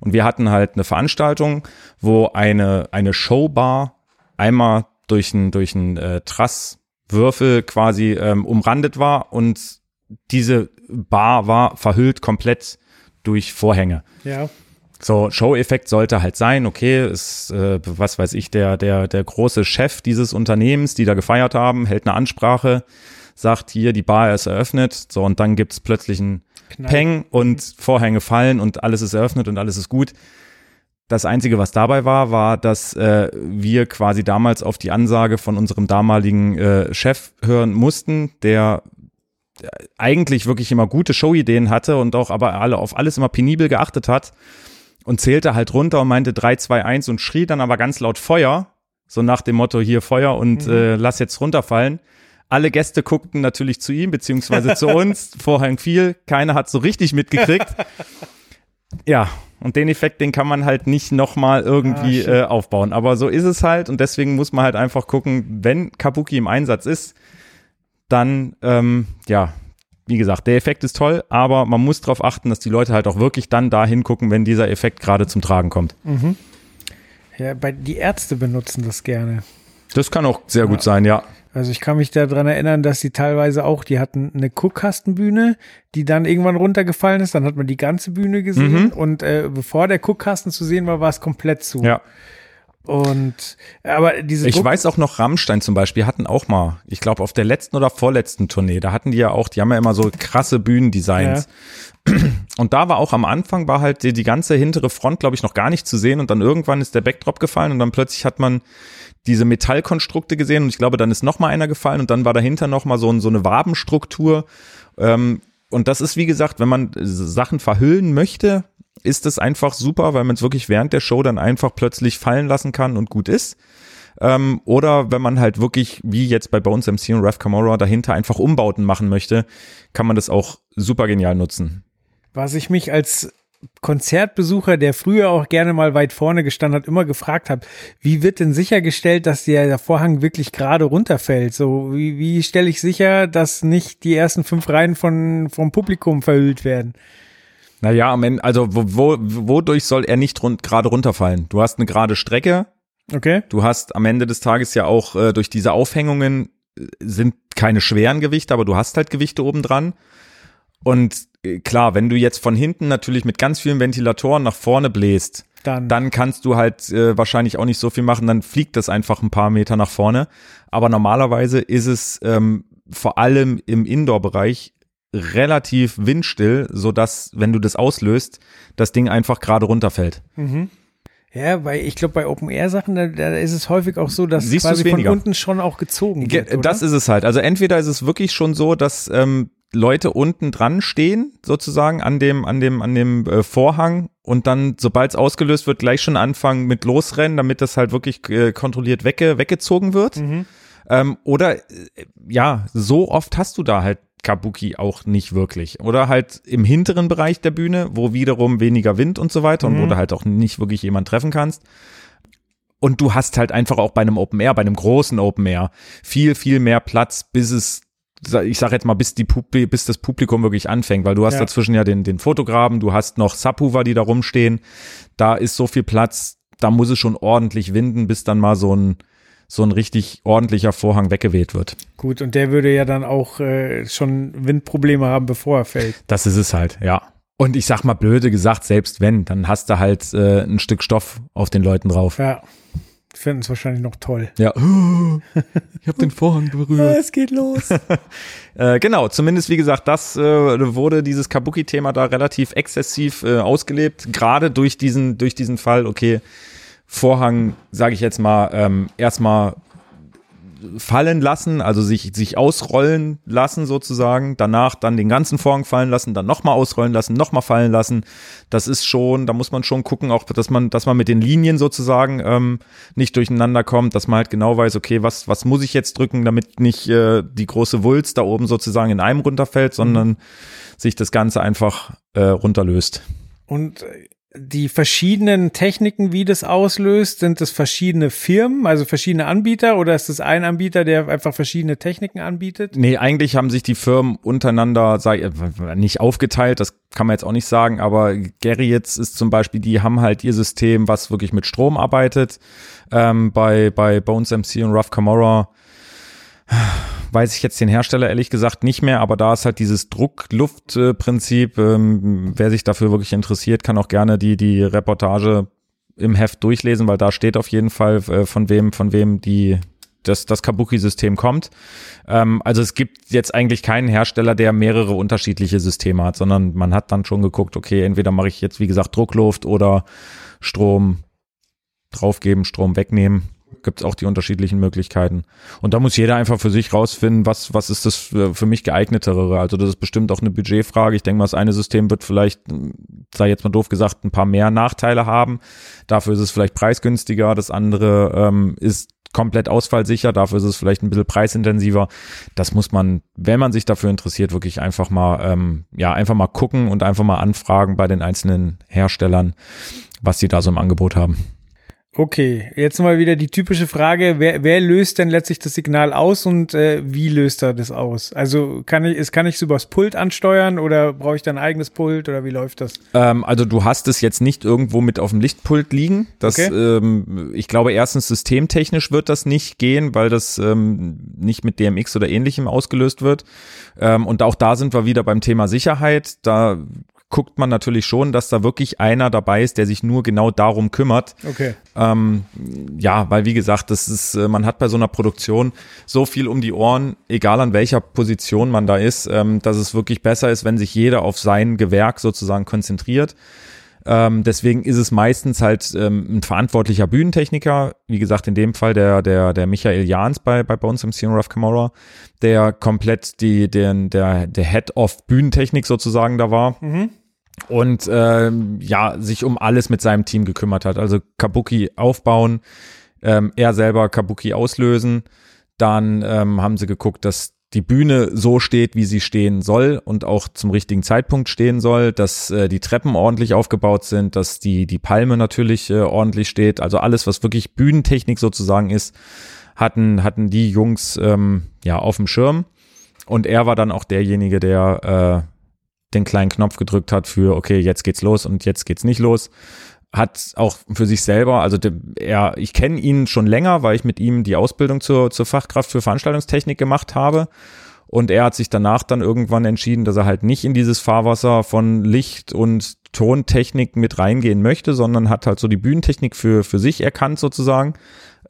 Und wir hatten halt eine Veranstaltung, wo eine, eine Showbar einmal durch ein, durch ein äh, Trasswürfel quasi ähm, umrandet war und diese Bar war verhüllt komplett durch Vorhänge. Ja. So, Show-Effekt sollte halt sein, okay, ist, äh, was weiß ich, der, der, der große Chef dieses Unternehmens, die da gefeiert haben, hält eine Ansprache, sagt hier, die Bar ist eröffnet, so, und dann gibt's plötzlich einen Knall. Peng und Vorhänge fallen und alles ist eröffnet und alles ist gut. Das Einzige, was dabei war, war, dass äh, wir quasi damals auf die Ansage von unserem damaligen äh, Chef hören mussten, der äh, eigentlich wirklich immer gute Showideen hatte und auch aber alle auf alles immer penibel geachtet hat und zählte halt runter und meinte 3, 2, 1 und schrie dann aber ganz laut Feuer, so nach dem Motto hier Feuer und äh, lass jetzt runterfallen. Alle Gäste guckten natürlich zu ihm, beziehungsweise zu uns. Vorhang fiel, keiner hat so richtig mitgekriegt. Ja, und den Effekt, den kann man halt nicht nochmal irgendwie Ah, äh, aufbauen. Aber so ist es halt und deswegen muss man halt einfach gucken, wenn Kabuki im Einsatz ist, dann, ähm, ja, wie gesagt, der Effekt ist toll, aber man muss darauf achten, dass die Leute halt auch wirklich dann da hingucken, wenn dieser Effekt gerade zum Tragen kommt. Mhm. Ja, bei, die Ärzte benutzen das gerne. Das kann auch sehr gut Ja. sein, ja. Also ich kann mich daran erinnern, dass sie teilweise auch, die hatten eine Guckkastenbühne, die dann irgendwann runtergefallen ist. Dann hat man die ganze Bühne gesehen Mhm. und äh, bevor der Guckkasten zu sehen war, war es komplett zu. Ja. Und aber diese Ich Guck- weiß auch noch, Rammstein zum Beispiel hatten auch mal, ich glaube auf der letzten oder vorletzten Tournee, da hatten die ja auch, die haben ja immer so krasse Bühnendesigns. Und da war auch am Anfang, war halt die, die ganze hintere Front, glaube ich, noch gar nicht zu sehen und dann irgendwann ist der Backdrop gefallen und dann plötzlich hat man diese Metallkonstrukte gesehen und ich glaube, dann ist noch mal einer gefallen und dann war dahinter noch mal so, ein, so eine Wabenstruktur. Ähm, und das ist, wie gesagt, wenn man Sachen verhüllen möchte, ist das einfach super, weil man es wirklich während der Show dann einfach plötzlich fallen lassen kann und gut ist. Ähm, oder wenn man halt wirklich, wie jetzt bei Bones MC und Rev Camora, dahinter einfach Umbauten machen möchte, kann man das auch super genial nutzen. Was ich mich als Konzertbesucher, der früher auch gerne mal weit vorne gestanden hat, immer gefragt habe, wie wird denn sichergestellt, dass der, der Vorhang wirklich gerade runterfällt? So, wie, wie stelle ich sicher, dass nicht die ersten fünf Reihen von, vom Publikum verhüllt werden? Naja, am Ende, also wo, wo, wodurch soll er nicht rund, gerade runterfallen? Du hast eine gerade Strecke. Okay. Du hast am Ende des Tages ja auch äh, durch diese Aufhängungen äh, sind keine schweren Gewichte, aber du hast halt Gewichte oben dran. Und äh, klar, wenn du jetzt von hinten natürlich mit ganz vielen Ventilatoren nach vorne bläst, Dann, dann kannst du halt äh, wahrscheinlich auch nicht so viel machen, dann fliegt das einfach ein paar Meter nach vorne. Aber normalerweise ist es ähm, vor allem im Indoor-Bereich relativ windstill, so dass wenn du das auslöst, das Ding einfach gerade runterfällt. Mhm. Ja, weil ich glaube, bei Open-Air-Sachen, da, da ist es häufig auch so, dass Siehst quasi von unten schon auch gezogen Ge- wird. Oder? Das ist es halt. Also entweder ist es wirklich schon so, dass ähm, Leute unten dran stehen, sozusagen an dem, an dem, an dem äh, Vorhang und dann, sobald es ausgelöst wird, gleich schon anfangen mit losrennen, damit das halt wirklich äh, kontrolliert wegge weggezogen wird. Mhm. Ähm, oder äh, ja, so oft hast du da halt Kabuki auch nicht wirklich. Oder halt im hinteren Bereich der Bühne, wo wiederum weniger Wind und so weiter und wo Mhm. du halt auch nicht wirklich jemand treffen kannst. Und du hast halt einfach auch bei einem Open Air, bei einem großen Open Air, viel, viel mehr Platz, bis es, ich sag jetzt mal, bis, die Publi bis das Publikum wirklich anfängt, weil du hast Ja. dazwischen ja den, den Fotograben, du hast noch Subwoofer, die da rumstehen. Da ist so viel Platz, da muss es schon ordentlich winden, bis dann mal so ein, so ein richtig ordentlicher Vorhang weggeweht wird. Gut, und der würde ja dann auch äh, schon Windprobleme haben, bevor er fällt. Das ist es halt, ja. Und ich sag mal blöde gesagt, selbst wenn, dann hast du halt äh, ein Stück Stoff auf den Leuten drauf. Ja, finden es wahrscheinlich noch toll. Ja, ich habe den Vorhang berührt. es geht los. Äh, genau, zumindest wie gesagt, das äh, wurde dieses Kabuki-Thema da relativ exzessiv äh, ausgelebt, gerade durch diesen durch diesen Fall. Okay, Vorhang, sage ich jetzt mal, ähm, erstmal fallen lassen, also sich sich ausrollen lassen sozusagen, danach dann den ganzen Vorhang fallen lassen, dann nochmal ausrollen lassen, nochmal fallen lassen. Das ist schon, da muss man schon gucken, auch dass man, dass man mit den Linien sozusagen ähm, nicht durcheinander kommt, dass man halt genau weiß, okay, was was muss ich jetzt drücken, damit nicht äh, die große Wulst da oben sozusagen in einem runterfällt, sondern sich das Ganze einfach äh, runterlöst. Und die verschiedenen Techniken, wie das auslöst, sind das verschiedene Firmen, also verschiedene Anbieter oder ist das ein Anbieter, der einfach verschiedene Techniken anbietet? Nee, eigentlich haben sich die Firmen untereinander sag, ich, nicht aufgeteilt, das kann man jetzt auch nicht sagen, aber Gary jetzt ist zum Beispiel, die haben halt ihr System, was wirklich mit Strom arbeitet. Ähm, bei, bei Bones MC und Rough Camorra weiß ich jetzt den Hersteller ehrlich gesagt nicht mehr, aber da ist halt dieses Druck-Luft-Prinzip. Ähm, wer sich dafür wirklich interessiert, kann auch gerne die, die Reportage im Heft durchlesen, weil da steht auf jeden Fall, äh, von wem, von wem die, das, das Kabuki-System kommt. Ähm, also es gibt jetzt eigentlich keinen Hersteller, der mehrere unterschiedliche Systeme hat, sondern man hat dann schon geguckt, okay, entweder mache ich jetzt, wie gesagt, Druckluft oder Strom draufgeben, Strom wegnehmen. Gibt es auch die unterschiedlichen Möglichkeiten. Und da muss jeder einfach für sich rausfinden, was, was ist das äh, für mich geeignetere. Also das ist bestimmt auch eine Budgetfrage. Ich denke mal, das eine System wird vielleicht, sei jetzt mal doof gesagt, ein paar mehr Nachteile haben. Dafür ist es vielleicht preisgünstiger. Das andere ähm, ist komplett ausfallsicher. Dafür ist es vielleicht ein bisschen preisintensiver. Das muss man, wenn man sich dafür interessiert, wirklich einfach mal, ähm, ja, einfach mal gucken und einfach mal anfragen bei den einzelnen Herstellern, was sie da so im Angebot haben. Okay, jetzt mal wieder die typische Frage, wer, wer löst denn letztlich das Signal aus und äh, wie löst er das aus? Also kann ich, ist, kann ich es übers Pult ansteuern oder brauche ich dann ein eigenes Pult oder wie läuft das? Ähm, also du hast es jetzt nicht irgendwo mit auf dem Lichtpult liegen. Das, Okay. ähm, ich glaube, erstens systemtechnisch wird das nicht gehen, weil das ähm, nicht mit DMX oder ähnlichem ausgelöst wird. Ähm, und auch da sind wir wieder beim Thema Sicherheit. Da guckt man natürlich schon, dass da wirklich einer dabei ist, der sich nur genau darum kümmert. Okay. Ähm, ja, weil wie gesagt, das ist, äh, man hat bei so einer Produktion so viel um die Ohren, egal an welcher Position man da ist, ähm, dass es wirklich besser ist, wenn sich jeder auf sein Gewerk sozusagen konzentriert. Ähm, deswegen ist es meistens halt ähm, ein verantwortlicher Bühnentechniker, wie gesagt, in dem Fall der, der, der Michael Jahns bei, bei Bones MC und Rough Camorra, der komplett die, den, der, der Head of Bühnentechnik sozusagen da war Mhm. Und ähm, ja, sich um alles mit seinem Team gekümmert hat. Also Kabuki aufbauen, ähm, er selber Kabuki auslösen. Dann ähm, haben sie geguckt, dass die Bühne so steht, wie sie stehen soll und auch zum richtigen Zeitpunkt stehen soll, dass äh, die Treppen ordentlich aufgebaut sind, dass die, die Palme natürlich äh, ordentlich steht. Also alles, was wirklich Bühnentechnik sozusagen ist, hatten, hatten die Jungs ähm, ja auf dem Schirm. Und er war dann auch derjenige, der äh, den kleinen Knopf gedrückt hat für, okay, jetzt geht's los und jetzt geht's nicht los hat auch für sich selber, also er, ich kenne ihn schon länger, weil ich mit ihm die Ausbildung zur, zur Fachkraft für Veranstaltungstechnik gemacht habe. Und er hat sich danach dann irgendwann entschieden, dass er halt nicht in dieses Fahrwasser von Licht und Tontechnik mit reingehen möchte, sondern hat halt so die Bühnentechnik für, für sich erkannt sozusagen.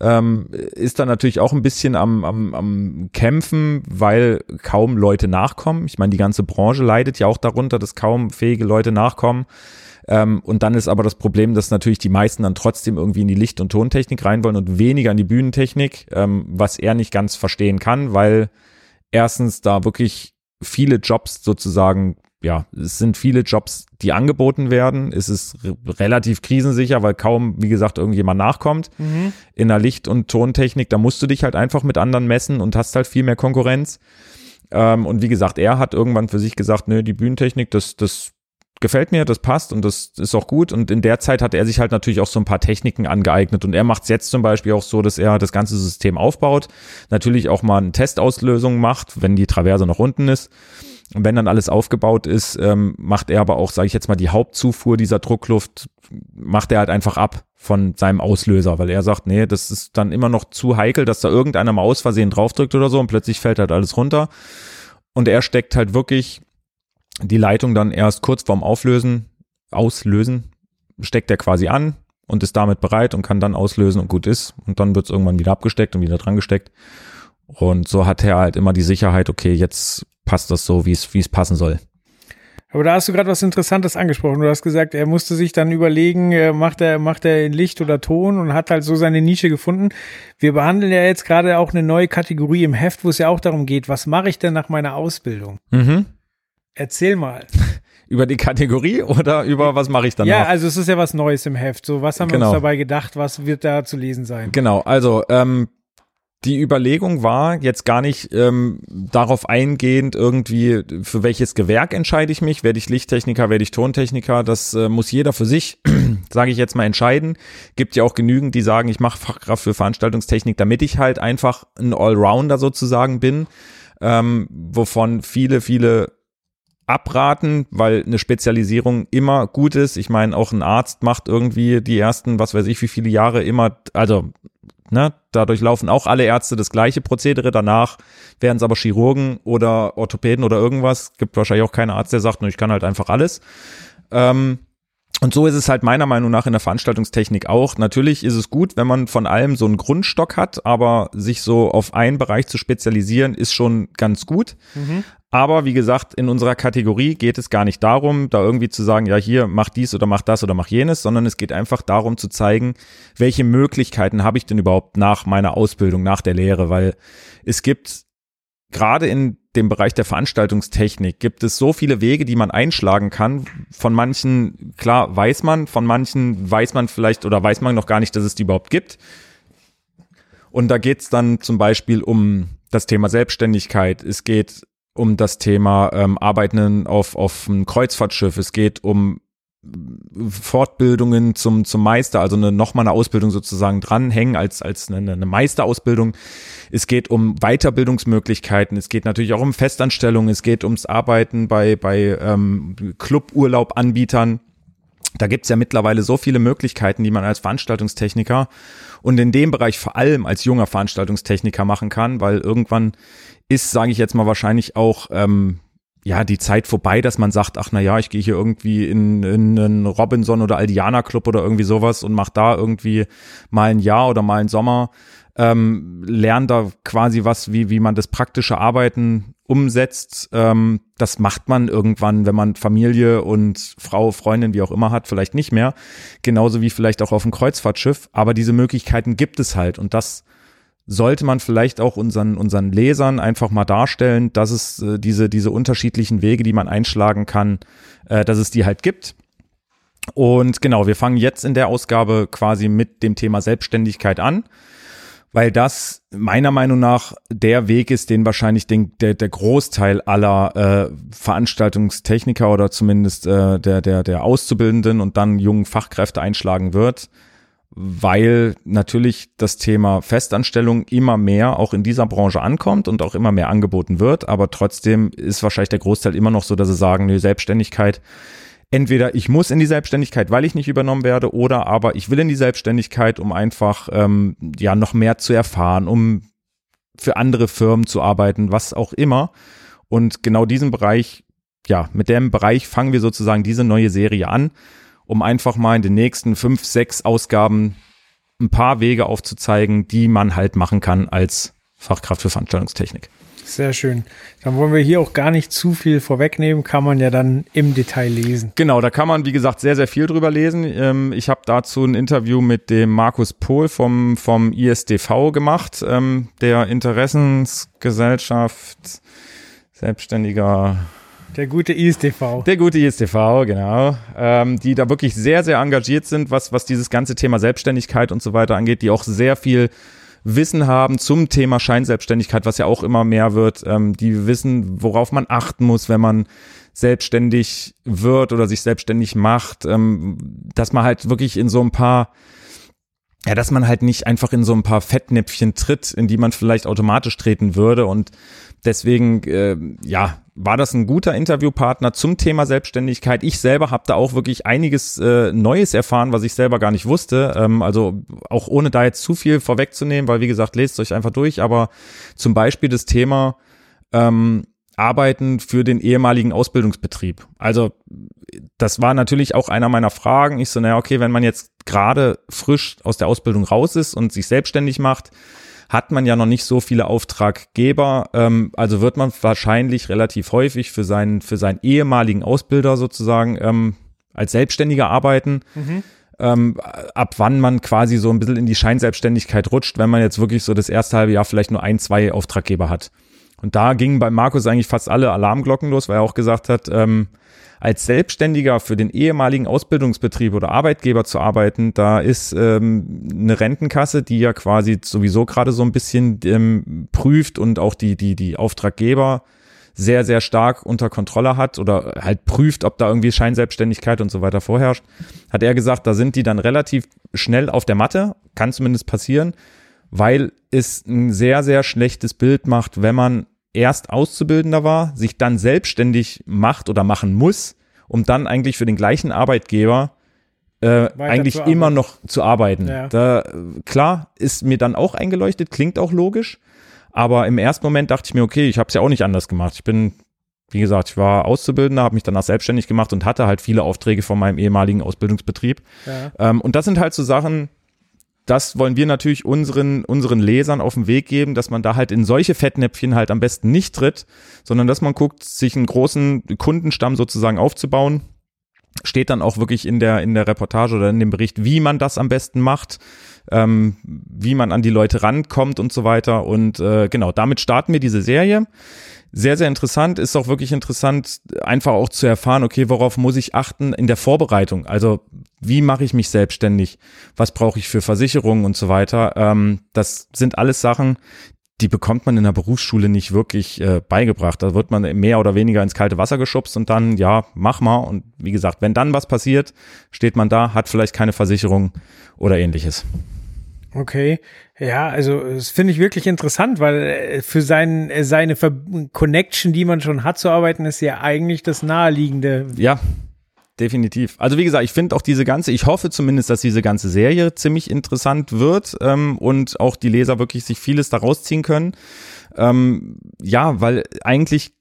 Ähm, ist dann natürlich auch ein bisschen am, am, am Kämpfen, weil kaum Leute nachkommen. Ich meine, die ganze Branche leidet ja auch darunter, dass kaum fähige Leute nachkommen. Ähm, und dann ist aber das Problem, dass natürlich die meisten dann trotzdem irgendwie in die Licht- und Tontechnik rein wollen und weniger in die Bühnentechnik, ähm, was er nicht ganz verstehen kann, weil erstens da wirklich viele Jobs sozusagen ja, es sind viele Jobs, die angeboten werden. Es ist relativ krisensicher, weil kaum, wie gesagt, irgendjemand nachkommt. Mhm. In der Licht- und Tontechnik, da musst du dich halt einfach mit anderen messen und hast halt viel mehr Konkurrenz. Ähm, und wie gesagt, er hat irgendwann für sich gesagt, nö, die Bühnentechnik, das, das gefällt mir, das passt und das ist auch gut. Und in der Zeit hat er sich halt natürlich auch so ein paar Techniken angeeignet. Und er macht es jetzt zum Beispiel auch so, dass er das ganze System aufbaut, natürlich auch mal eine Testauslösung macht, wenn die Traverse noch unten ist. Und wenn dann alles aufgebaut ist, ähm, macht er aber auch, sage ich jetzt mal, die Hauptzufuhr dieser Druckluft, macht er halt einfach ab von seinem Auslöser, weil er sagt, nee, das ist dann immer noch zu heikel, dass da irgendeiner mal aus Versehen draufdrückt oder so und plötzlich fällt halt alles runter. Und er steckt halt wirklich die Leitung dann erst kurz vorm Auflösen, auslösen, steckt er quasi an und ist damit bereit und kann dann auslösen und gut ist. Und dann wird es irgendwann wieder abgesteckt und wieder dran gesteckt. Und so hat er halt immer die Sicherheit, okay, jetzt passt das so, wie es passen soll. Aber da hast du gerade was Interessantes angesprochen. Du hast gesagt, er musste sich dann überlegen, äh, macht er, macht er in Licht oder Ton und hat halt so seine Nische gefunden. Wir behandeln ja jetzt gerade auch eine neue Kategorie im Heft, wo es ja auch darum geht, was mache ich denn nach meiner Ausbildung? Mhm. Erzähl mal. über die Kategorie oder über was mache ich dann? Ja, also es ist ja was Neues im Heft. So, was haben genau. wir uns genau. dabei gedacht? Was wird da zu lesen sein? Genau, also ähm, die Überlegung war jetzt gar nicht ähm, darauf eingehend irgendwie, für welches Gewerk entscheide ich mich. Werde ich Lichttechniker, werde ich Tontechniker? Das äh, muss jeder für sich, sage ich jetzt mal, entscheiden. Gibt ja auch genügend, die sagen, ich mache Fachkraft für Veranstaltungstechnik, damit ich halt einfach ein Allrounder sozusagen bin, ähm, wovon viele, viele abraten, weil eine Spezialisierung immer gut ist. Ich meine, auch ein Arzt macht irgendwie die ersten, was weiß ich, wie viele Jahre immer, also ne, dadurch laufen auch alle Ärzte das gleiche Prozedere. Danach werden es aber Chirurgen oder Orthopäden oder irgendwas. Gibt wahrscheinlich auch keinen Arzt, der sagt, ich kann halt einfach alles. Ähm, und so ist es halt meiner Meinung nach in der Veranstaltungstechnik auch. Natürlich ist es gut, wenn man von allem so einen Grundstock hat, aber sich so auf einen Bereich zu spezialisieren, ist schon ganz gut. Mhm. Aber wie gesagt, in unserer Kategorie geht es gar nicht darum, da irgendwie zu sagen, ja, hier mach dies oder mach das oder mach jenes, sondern es geht einfach darum zu zeigen, welche Möglichkeiten habe ich denn überhaupt nach meiner Ausbildung, nach der Lehre, weil es gibt gerade in dem Bereich der Veranstaltungstechnik gibt es so viele Wege, die man einschlagen kann. Von manchen, klar, weiß man, von manchen weiß man vielleicht oder weiß man noch gar nicht, dass es die überhaupt gibt. Und da geht es dann zum Beispiel um das Thema Selbstständigkeit. Es geht um das Thema ähm, Arbeiten auf, auf einem Kreuzfahrtschiff. Es geht um Fortbildungen zum, zum Meister, also eine, nochmal eine Ausbildung sozusagen dranhängen als, als eine, eine Meisterausbildung. Es geht um Weiterbildungsmöglichkeiten. Es geht natürlich auch um Festanstellungen. Es geht ums Arbeiten bei, bei ähm, Cluburlaubanbietern. Da gibt's ja mittlerweile so viele Möglichkeiten, die man als Veranstaltungstechniker und in dem Bereich vor allem als junger Veranstaltungstechniker machen kann, weil irgendwann ist, sage ich jetzt mal, wahrscheinlich auch ähm, ja die Zeit vorbei, dass man sagt, ach na ja, ich gehe hier irgendwie in, in einen Robinson oder Aldiana Club oder irgendwie sowas und mache da irgendwie mal ein Jahr oder mal einen Sommer, ähm, lerne da quasi was, wie wie man das praktische Arbeiten umsetzt. Ähm, das macht man irgendwann, wenn man Familie und Frau, Freundin, wie auch immer hat, vielleicht nicht mehr. Genauso wie vielleicht auch auf dem Kreuzfahrtschiff. Aber diese Möglichkeiten gibt es halt und das sollte man vielleicht auch unseren, unseren Lesern einfach mal darstellen, dass es äh, diese, diese unterschiedlichen Wege, die man einschlagen kann, äh, dass es die halt gibt. Und genau, wir fangen jetzt in der Ausgabe quasi mit dem Thema Selbstständigkeit an. weil das meiner Meinung nach der Weg ist, den wahrscheinlich den, der, der Großteil aller äh, Veranstaltungstechniker oder zumindest äh, der, der, der Auszubildenden und dann jungen Fachkräfte einschlagen wird, weil natürlich das Thema Festanstellung immer mehr auch in dieser Branche ankommt und auch immer mehr angeboten wird, aber trotzdem ist wahrscheinlich der Großteil immer noch so, dass sie sagen, nee, Selbstständigkeit entweder ich muss in die Selbstständigkeit, weil ich nicht übernommen werde, oder aber ich will in die Selbstständigkeit, um einfach ähm, ja noch mehr zu erfahren, um für andere Firmen zu arbeiten, was auch immer. Und genau diesen Bereich, ja, mit dem Bereich fangen wir sozusagen diese neue Serie an, um einfach mal in den nächsten fünf, sechs Ausgaben ein paar Wege aufzuzeigen, die man halt machen kann als Fachkraft für Veranstaltungstechnik. Sehr schön. Dann wollen wir hier auch gar nicht zu viel vorwegnehmen, kann man ja dann im Detail lesen. Genau, da kann man, wie gesagt, sehr, sehr viel drüber lesen. Ähm, ich habe dazu ein Interview mit dem Markus Pohl vom, vom ISDV gemacht, ähm, der Interessensgesellschaft Selbstständiger der gute ISTV. Der gute ISTV, genau. Ähm, die da wirklich sehr, sehr engagiert sind, was, was dieses ganze Thema Selbstständigkeit und so weiter angeht, die auch sehr viel Wissen haben zum Thema Scheinselbstständigkeit, was ja auch immer mehr wird, ähm, die wissen, worauf man achten muss, wenn man selbstständig wird oder sich selbstständig macht, ähm, dass man halt wirklich in so ein paar ja, dass man halt nicht einfach in so ein paar Fettnäpfchen tritt, in die man vielleicht automatisch treten würde. Und deswegen, äh, ja, war das ein guter Interviewpartner zum Thema Selbstständigkeit. Ich selber habe da auch wirklich einiges äh, Neues erfahren, was ich selber gar nicht wusste. Ähm, also auch ohne da jetzt zu viel vorwegzunehmen, weil wie gesagt, lest euch einfach durch. Aber zum Beispiel das Thema ähm, Arbeiten für den ehemaligen Ausbildungsbetrieb. Also das war natürlich auch einer meiner Fragen. Ich so, naja, okay, wenn man jetzt gerade frisch aus der Ausbildung raus ist und sich selbstständig macht, hat man ja noch nicht so viele Auftraggeber. Ähm, also wird man wahrscheinlich relativ häufig für seinen, für seinen ehemaligen Ausbilder sozusagen ähm, als Selbstständiger arbeiten. Mhm. Ähm, ab wann man quasi so ein bisschen in die Scheinselbstständigkeit rutscht, wenn man jetzt wirklich so das erste halbe Jahr vielleicht nur ein, zwei Auftraggeber hat. Und da gingen bei Markus eigentlich fast alle Alarmglocken los, weil er auch gesagt hat, ähm, als Selbstständiger für den ehemaligen Ausbildungsbetrieb oder Arbeitgeber zu arbeiten, da ist ähm, eine Rentenkasse, die ja quasi sowieso gerade so ein bisschen ähm, prüft und auch die, die, die Auftraggeber sehr, sehr stark unter Kontrolle hat oder halt prüft, ob da irgendwie Scheinselbstständigkeit und so weiter vorherrscht, hat er gesagt, da sind die dann relativ schnell auf der Matte, kann zumindest passieren, weil es ein sehr, sehr schlechtes Bild macht, wenn man erst Auszubildender war, sich dann selbstständig macht oder machen muss, um dann eigentlich für den gleichen Arbeitgeber äh, eigentlich immer noch zu arbeiten. Ja. Da, klar, ist mir dann auch eingeleuchtet, klingt auch logisch, aber im ersten Moment dachte ich mir, okay, ich habe es ja auch nicht anders gemacht. Ich bin, wie gesagt, ich war Auszubildender, habe mich danach selbstständig gemacht und hatte halt viele Aufträge von meinem ehemaligen Ausbildungsbetrieb. Ja. Ähm, und das sind halt so Sachen, das wollen wir natürlich unseren, unseren Lesern auf den Weg geben, dass man da halt in solche Fettnäpfchen halt am besten nicht tritt, sondern dass man guckt, sich einen großen Kundenstamm sozusagen aufzubauen. Steht dann auch wirklich in der, in der Reportage oder in dem Bericht, wie man das am besten macht, ähm, wie man an die Leute rankommt und so weiter. Und äh, genau, damit starten wir diese Serie sehr, sehr interessant. Ist auch wirklich interessant, einfach auch zu erfahren, okay, worauf muss ich achten in der Vorbereitung? Also wie mache ich mich selbstständig? Was brauche ich für Versicherungen und so weiter? Ähm, das sind alles Sachen, die bekommt man in der Berufsschule nicht wirklich äh, beigebracht. Da wird man mehr oder weniger ins kalte Wasser geschubst und dann, ja, mach mal. Und wie gesagt, wenn dann was passiert, steht man da, hat vielleicht keine Versicherung oder ähnliches. Okay, ja, also das finde ich wirklich interessant, weil äh, für sein, äh, seine Ver Connection, die man schon hat zu arbeiten, ist ja eigentlich das Naheliegende. Ja, definitiv. Also wie gesagt, ich finde auch diese ganze, ich hoffe zumindest, dass diese ganze Serie ziemlich interessant wird ähm, und auch die Leser wirklich sich vieles daraus ziehen können. Ähm, ja, weil eigentlich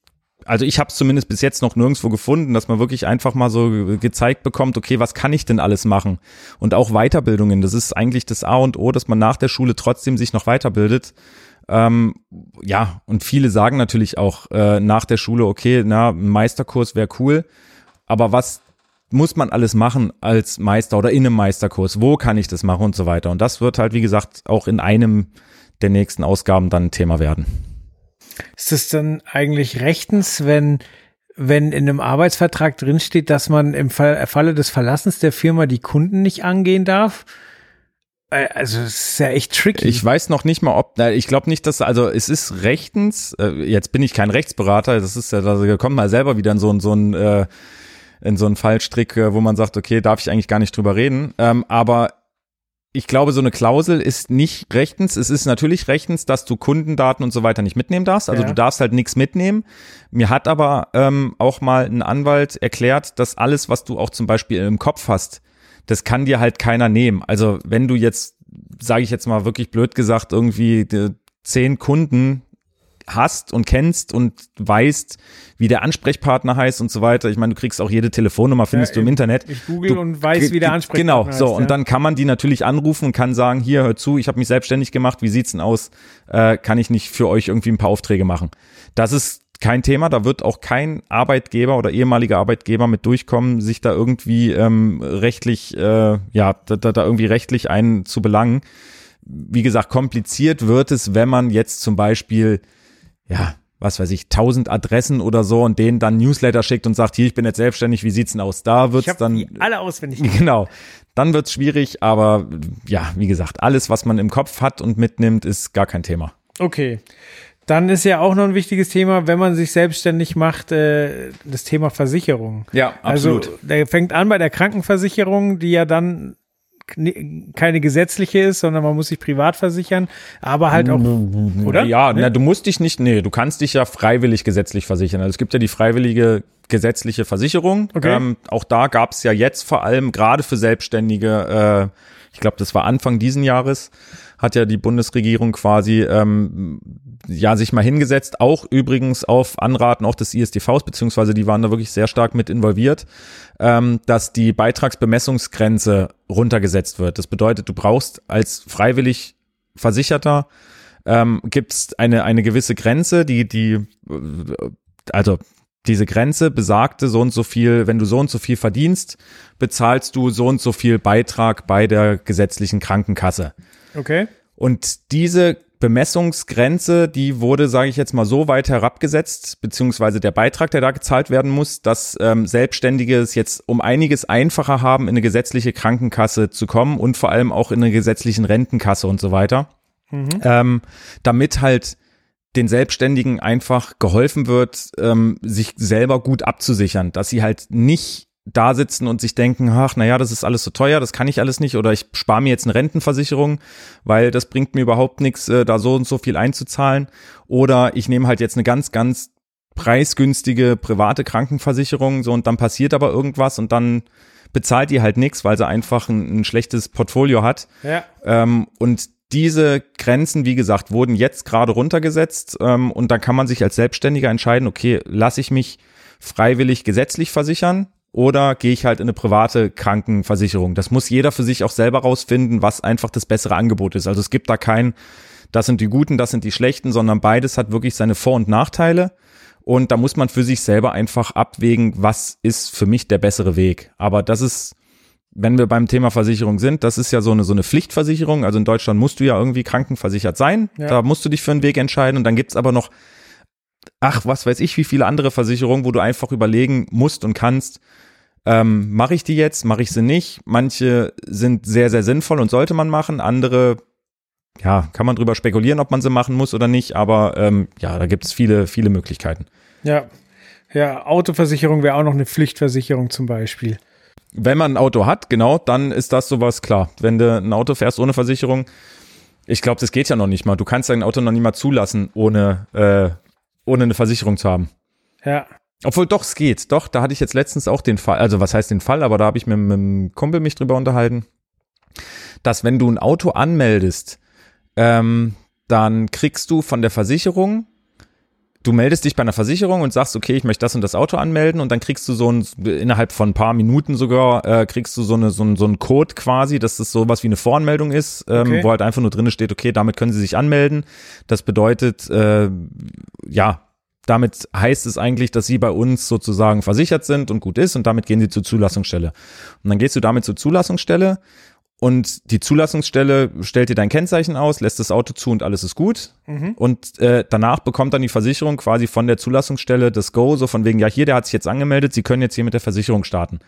also ich habe es zumindest bis jetzt noch nirgendwo gefunden, dass man wirklich einfach mal so gezeigt bekommt, okay, was kann ich denn alles machen? Und auch Weiterbildungen, das ist eigentlich das A und O, dass man nach der Schule trotzdem sich noch weiterbildet. Ähm, ja, und viele sagen natürlich auch äh, nach der Schule, okay, na, Meisterkurs wäre cool, aber was muss man alles machen als Meister oder in einem Meisterkurs? Wo kann ich das machen und so weiter? Und das wird halt, wie gesagt, auch in einem der nächsten Ausgaben dann Thema werden. Ist es dann eigentlich rechtens, wenn wenn in einem Arbeitsvertrag drinsteht, dass man im Fall, Falle des Verlassens der Firma die Kunden nicht angehen darf? Äh, also es ist ja echt tricky. Ich weiß noch nicht mal, ob, ich glaube nicht, dass, also es ist rechtens, äh, jetzt bin ich kein Rechtsberater, das ist ja, da kommt mal selber wieder in so, ein so ein, äh, in so einen Fallstrick, wo man sagt, okay, darf ich eigentlich gar nicht drüber reden. Ähm, aber ich glaube, so eine Klausel ist nicht rechtens. Es ist natürlich rechtens, dass du Kundendaten und so weiter nicht mitnehmen darfst. Also ja. du darfst halt nichts mitnehmen. Mir hat aber ähm, auch mal ein Anwalt erklärt, dass alles, was du auch zum Beispiel im Kopf hast, das kann dir halt keiner nehmen. Also wenn du jetzt, sage ich jetzt mal wirklich blöd gesagt, irgendwie zehn Kunden hast und kennst und weißt, wie der Ansprechpartner heißt und so weiter. Ich meine, du kriegst auch jede Telefonnummer, findest ja, du im Internet. Ich google du, und weiß, wie der Ansprechpartner genau, heißt. Genau, so. Und dann kann man die natürlich anrufen und kann sagen, hier, hör zu, ich habe mich selbstständig gemacht, wie sieht's denn aus? Äh, kann ich nicht für euch irgendwie ein paar Aufträge machen? Das ist kein Thema, da wird auch kein Arbeitgeber oder ehemaliger Arbeitgeber mit durchkommen, sich da irgendwie ähm, rechtlich, äh, ja, da, da irgendwie rechtlich einen zu belangen. Wie gesagt, kompliziert wird es, wenn man jetzt zum Beispiel ja, was weiß ich, tausend Adressen oder so und denen dann Newsletter schickt und sagt, hier, ich bin jetzt selbstständig, wie sieht's denn aus? Da wird's ich dann. Die alle auswendig. Genau. Dann wird's schwierig, aber ja, wie gesagt, alles, was man im Kopf hat und mitnimmt, ist gar kein Thema. Okay. Dann ist ja auch noch ein wichtiges Thema, wenn man sich selbstständig macht, äh, das Thema Versicherung. Ja, absolut. Also, der fängt an bei der Krankenversicherung, die ja dann keine gesetzliche ist, sondern man muss sich privat versichern, aber halt auch, oder? Ja, ne? na, du musst dich nicht, nee, du kannst dich ja freiwillig gesetzlich versichern. Also es gibt ja die freiwillige gesetzliche Versicherung. Okay. Ähm, auch da gab es ja jetzt vor allem gerade für Selbstständige, äh, ich glaube, das war Anfang diesen Jahres, hat ja die Bundesregierung quasi ähm, ja sich mal hingesetzt, auch übrigens auf Anraten auch des ISDVs, beziehungsweise die waren da wirklich sehr stark mit involviert, ähm, dass die Beitragsbemessungsgrenze runtergesetzt wird. Das bedeutet, du brauchst als freiwillig Versicherter ähm, gibt es eine, eine gewisse Grenze, die, die, also diese Grenze besagte so und so viel, wenn du so und so viel verdienst, bezahlst du so und so viel Beitrag bei der gesetzlichen Krankenkasse. Okay. Und diese Bemessungsgrenze, die wurde, sage ich jetzt mal, so weit herabgesetzt, beziehungsweise der Beitrag, der da gezahlt werden muss, dass ähm, Selbstständige es jetzt um einiges einfacher haben, in eine gesetzliche Krankenkasse zu kommen und vor allem auch in eine gesetzlichen Rentenkasse und so weiter. Mhm. Ähm, damit halt den Selbstständigen einfach geholfen wird, ähm, sich selber gut abzusichern, dass sie halt nicht da sitzen und sich denken, ach, naja, das ist alles so teuer, das kann ich alles nicht oder ich spare mir jetzt eine Rentenversicherung, weil das bringt mir überhaupt nichts, äh, da so und so viel einzuzahlen. Oder ich nehme halt jetzt eine ganz, ganz preisgünstige private Krankenversicherung, so und dann passiert aber irgendwas und dann bezahlt die halt nichts, weil sie einfach ein, ein schlechtes Portfolio hat. Ja. Ähm, und diese Grenzen, wie gesagt, wurden jetzt gerade runtergesetzt ähm, und dann kann man sich als Selbstständiger entscheiden, okay, lasse ich mich freiwillig gesetzlich versichern oder gehe ich halt in eine private Krankenversicherung. Das muss jeder für sich auch selber rausfinden, was einfach das bessere Angebot ist. Also es gibt da kein, das sind die Guten, das sind die Schlechten, sondern beides hat wirklich seine Vor- und Nachteile. Und da muss man für sich selber einfach abwägen, was ist für mich der bessere Weg. Aber das ist, wenn wir beim Thema Versicherung sind, das ist ja so eine, so eine Pflichtversicherung. Also in Deutschland musst du ja irgendwie krankenversichert sein. Ja. Da musst du dich für einen Weg entscheiden. Und dann gibt's aber noch, ach, was weiß ich, wie viele andere Versicherungen, wo du einfach überlegen musst und kannst, ähm, mache ich die jetzt, mache ich sie nicht. Manche sind sehr, sehr sinnvoll und sollte man machen. Andere, ja, kann man drüber spekulieren, ob man sie machen muss oder nicht. Aber ähm, ja, da gibt es viele, viele Möglichkeiten. Ja, ja, Autoversicherung wäre auch noch eine Pflichtversicherung zum Beispiel. Wenn man ein Auto hat, genau, dann ist das sowas klar. Wenn du ein Auto fährst ohne Versicherung, ich glaube, das geht ja noch nicht mal. Du kannst dein Auto noch nicht mal zulassen, ohne, äh, ohne eine Versicherung zu haben. Ja. Obwohl doch, es geht. Doch, da hatte ich jetzt letztens auch den Fall, also was heißt den Fall, aber da habe ich mit, mit einem Kumpel mich drüber unterhalten, dass wenn du ein Auto anmeldest, ähm, dann kriegst du von der Versicherung, du meldest dich bei einer Versicherung und sagst, okay, ich möchte das und das Auto anmelden und dann kriegst du so ein, innerhalb von ein paar Minuten sogar, äh, kriegst du so, eine, so, ein, so einen Code quasi, dass das sowas wie eine Voranmeldung ist, ähm, okay. wo halt einfach nur drin steht, okay, damit können sie sich anmelden. Das bedeutet, äh, ja, damit heißt es eigentlich, dass sie bei uns sozusagen versichert sind und gut ist und damit gehen sie zur Zulassungsstelle. Und dann gehst du damit zur Zulassungsstelle und die Zulassungsstelle stellt dir dein Kennzeichen aus, lässt das Auto zu und alles ist gut. Mhm. Und äh, danach bekommt dann die Versicherung quasi von der Zulassungsstelle das Go, so von wegen, ja, hier, der hat sich jetzt angemeldet, Sie können jetzt hier mit der Versicherung starten.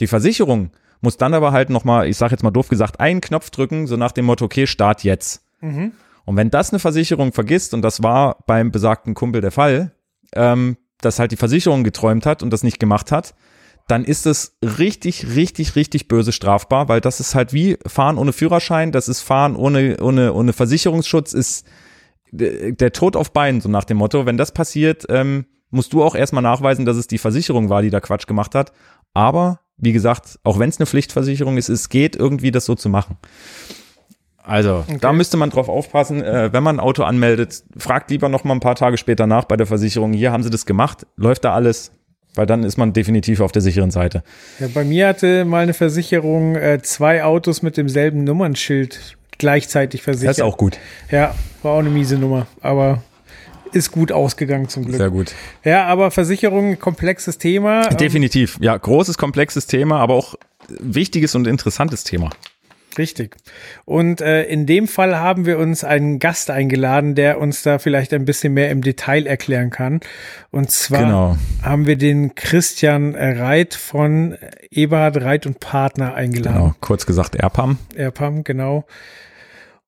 Die Versicherung muss dann aber halt nochmal, ich sag jetzt mal doof gesagt, einen Knopf drücken, so nach dem Motto, okay, Start jetzt. Mhm. Und wenn das eine Versicherung vergisst, und das war beim besagten Kumpel der Fall, ähm, dass halt die Versicherung geträumt hat und das nicht gemacht hat, dann ist es richtig, richtig, richtig böse strafbar, weil das ist halt wie Fahren ohne Führerschein, das ist Fahren ohne, ohne, ohne Versicherungsschutz, ist der Tod auf Beinen, so nach dem Motto. Wenn das passiert, ähm, musst du auch erstmal nachweisen, dass es die Versicherung war, die da Quatsch gemacht hat. Aber, wie gesagt, auch wenn es eine Pflichtversicherung ist, es geht irgendwie, das so zu machen. Also, okay. da müsste man drauf aufpassen, äh, wenn man ein Auto anmeldet, fragt lieber noch mal ein paar Tage später nach bei der Versicherung, hier haben sie das gemacht, läuft da alles, weil dann ist man definitiv auf der sicheren Seite. Ja, bei mir hatte mal eine Versicherung äh, zwei Autos mit demselben Nummernschild gleichzeitig versichert. Das ist auch gut. Ja, war auch eine miese Nummer, aber ist gut ausgegangen zum Glück. Sehr gut. Ja, aber Versicherung, komplexes Thema. Definitiv. Ja, großes, komplexes Thema, aber auch wichtiges und interessantes Thema. Richtig. Und äh, in dem Fall haben wir uns einen Gast eingeladen, der uns da vielleicht ein bisschen mehr im Detail erklären kann. Und zwar genau. haben wir den Christian Reit von Eberhard Reit und Partner eingeladen. Genau, kurz gesagt Erpam. Erpam, genau.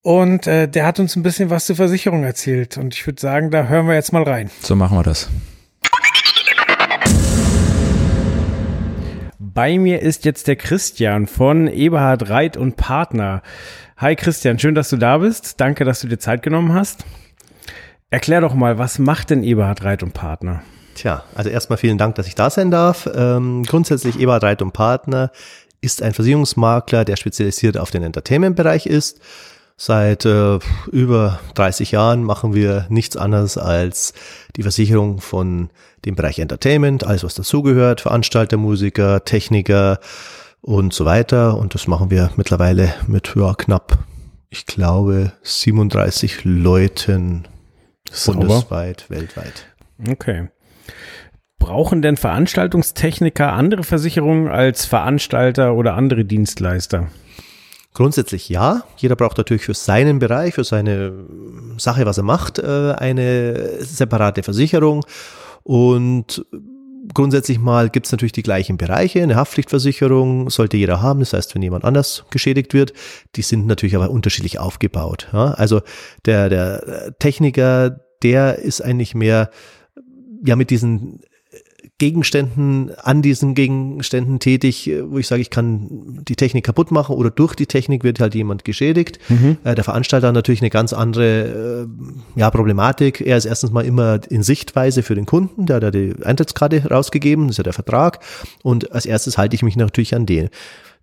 Und äh, der hat uns ein bisschen was zur Versicherung erzählt. Und ich würde sagen, da hören wir jetzt mal rein. So machen wir das. Bei mir ist jetzt der Christian von Eberhard Reit und Partner. Hi Christian, schön, dass du da bist. Danke, dass du dir Zeit genommen hast. Erklär doch mal, was macht denn Eberhard Reit und Partner? Tja, also erstmal vielen Dank, dass ich da sein darf. Ähm, grundsätzlich Eberhard Reit und Partner ist ein Versicherungsmakler, der spezialisiert auf den Entertainment-Bereich ist. Seit äh, über 30 Jahren machen wir nichts anderes als die Versicherung von dem Bereich Entertainment, alles was dazugehört, Veranstalter, Musiker, Techniker und so weiter. Und das machen wir mittlerweile mit ja, knapp, ich glaube, 37 Leuten Sauber. bundesweit, weltweit. Okay. Brauchen denn Veranstaltungstechniker andere Versicherungen als Veranstalter oder andere Dienstleister? Grundsätzlich ja. Jeder braucht natürlich für seinen Bereich, für seine Sache, was er macht, äh, eine separate Versicherung. Und grundsätzlich mal gibt es natürlich die gleichen Bereiche. Eine Haftpflichtversicherung sollte jeder haben. Das heißt, wenn jemand anders geschädigt wird, die sind natürlich aber unterschiedlich aufgebaut. Also der, der Techniker, der ist eigentlich mehr ja mit diesen Gegenständen, an diesen Gegenständen tätig, wo ich sage, ich kann die Technik kaputt machen oder durch die Technik wird halt jemand geschädigt. Mhm. Äh, der Veranstalter hat natürlich eine ganz andere äh, ja, Problematik. Er ist erstens mal immer in Sichtweise für den Kunden, der hat ja die Eintrittskarte rausgegeben, das ist ja der Vertrag. Und als erstes halte ich mich natürlich an den.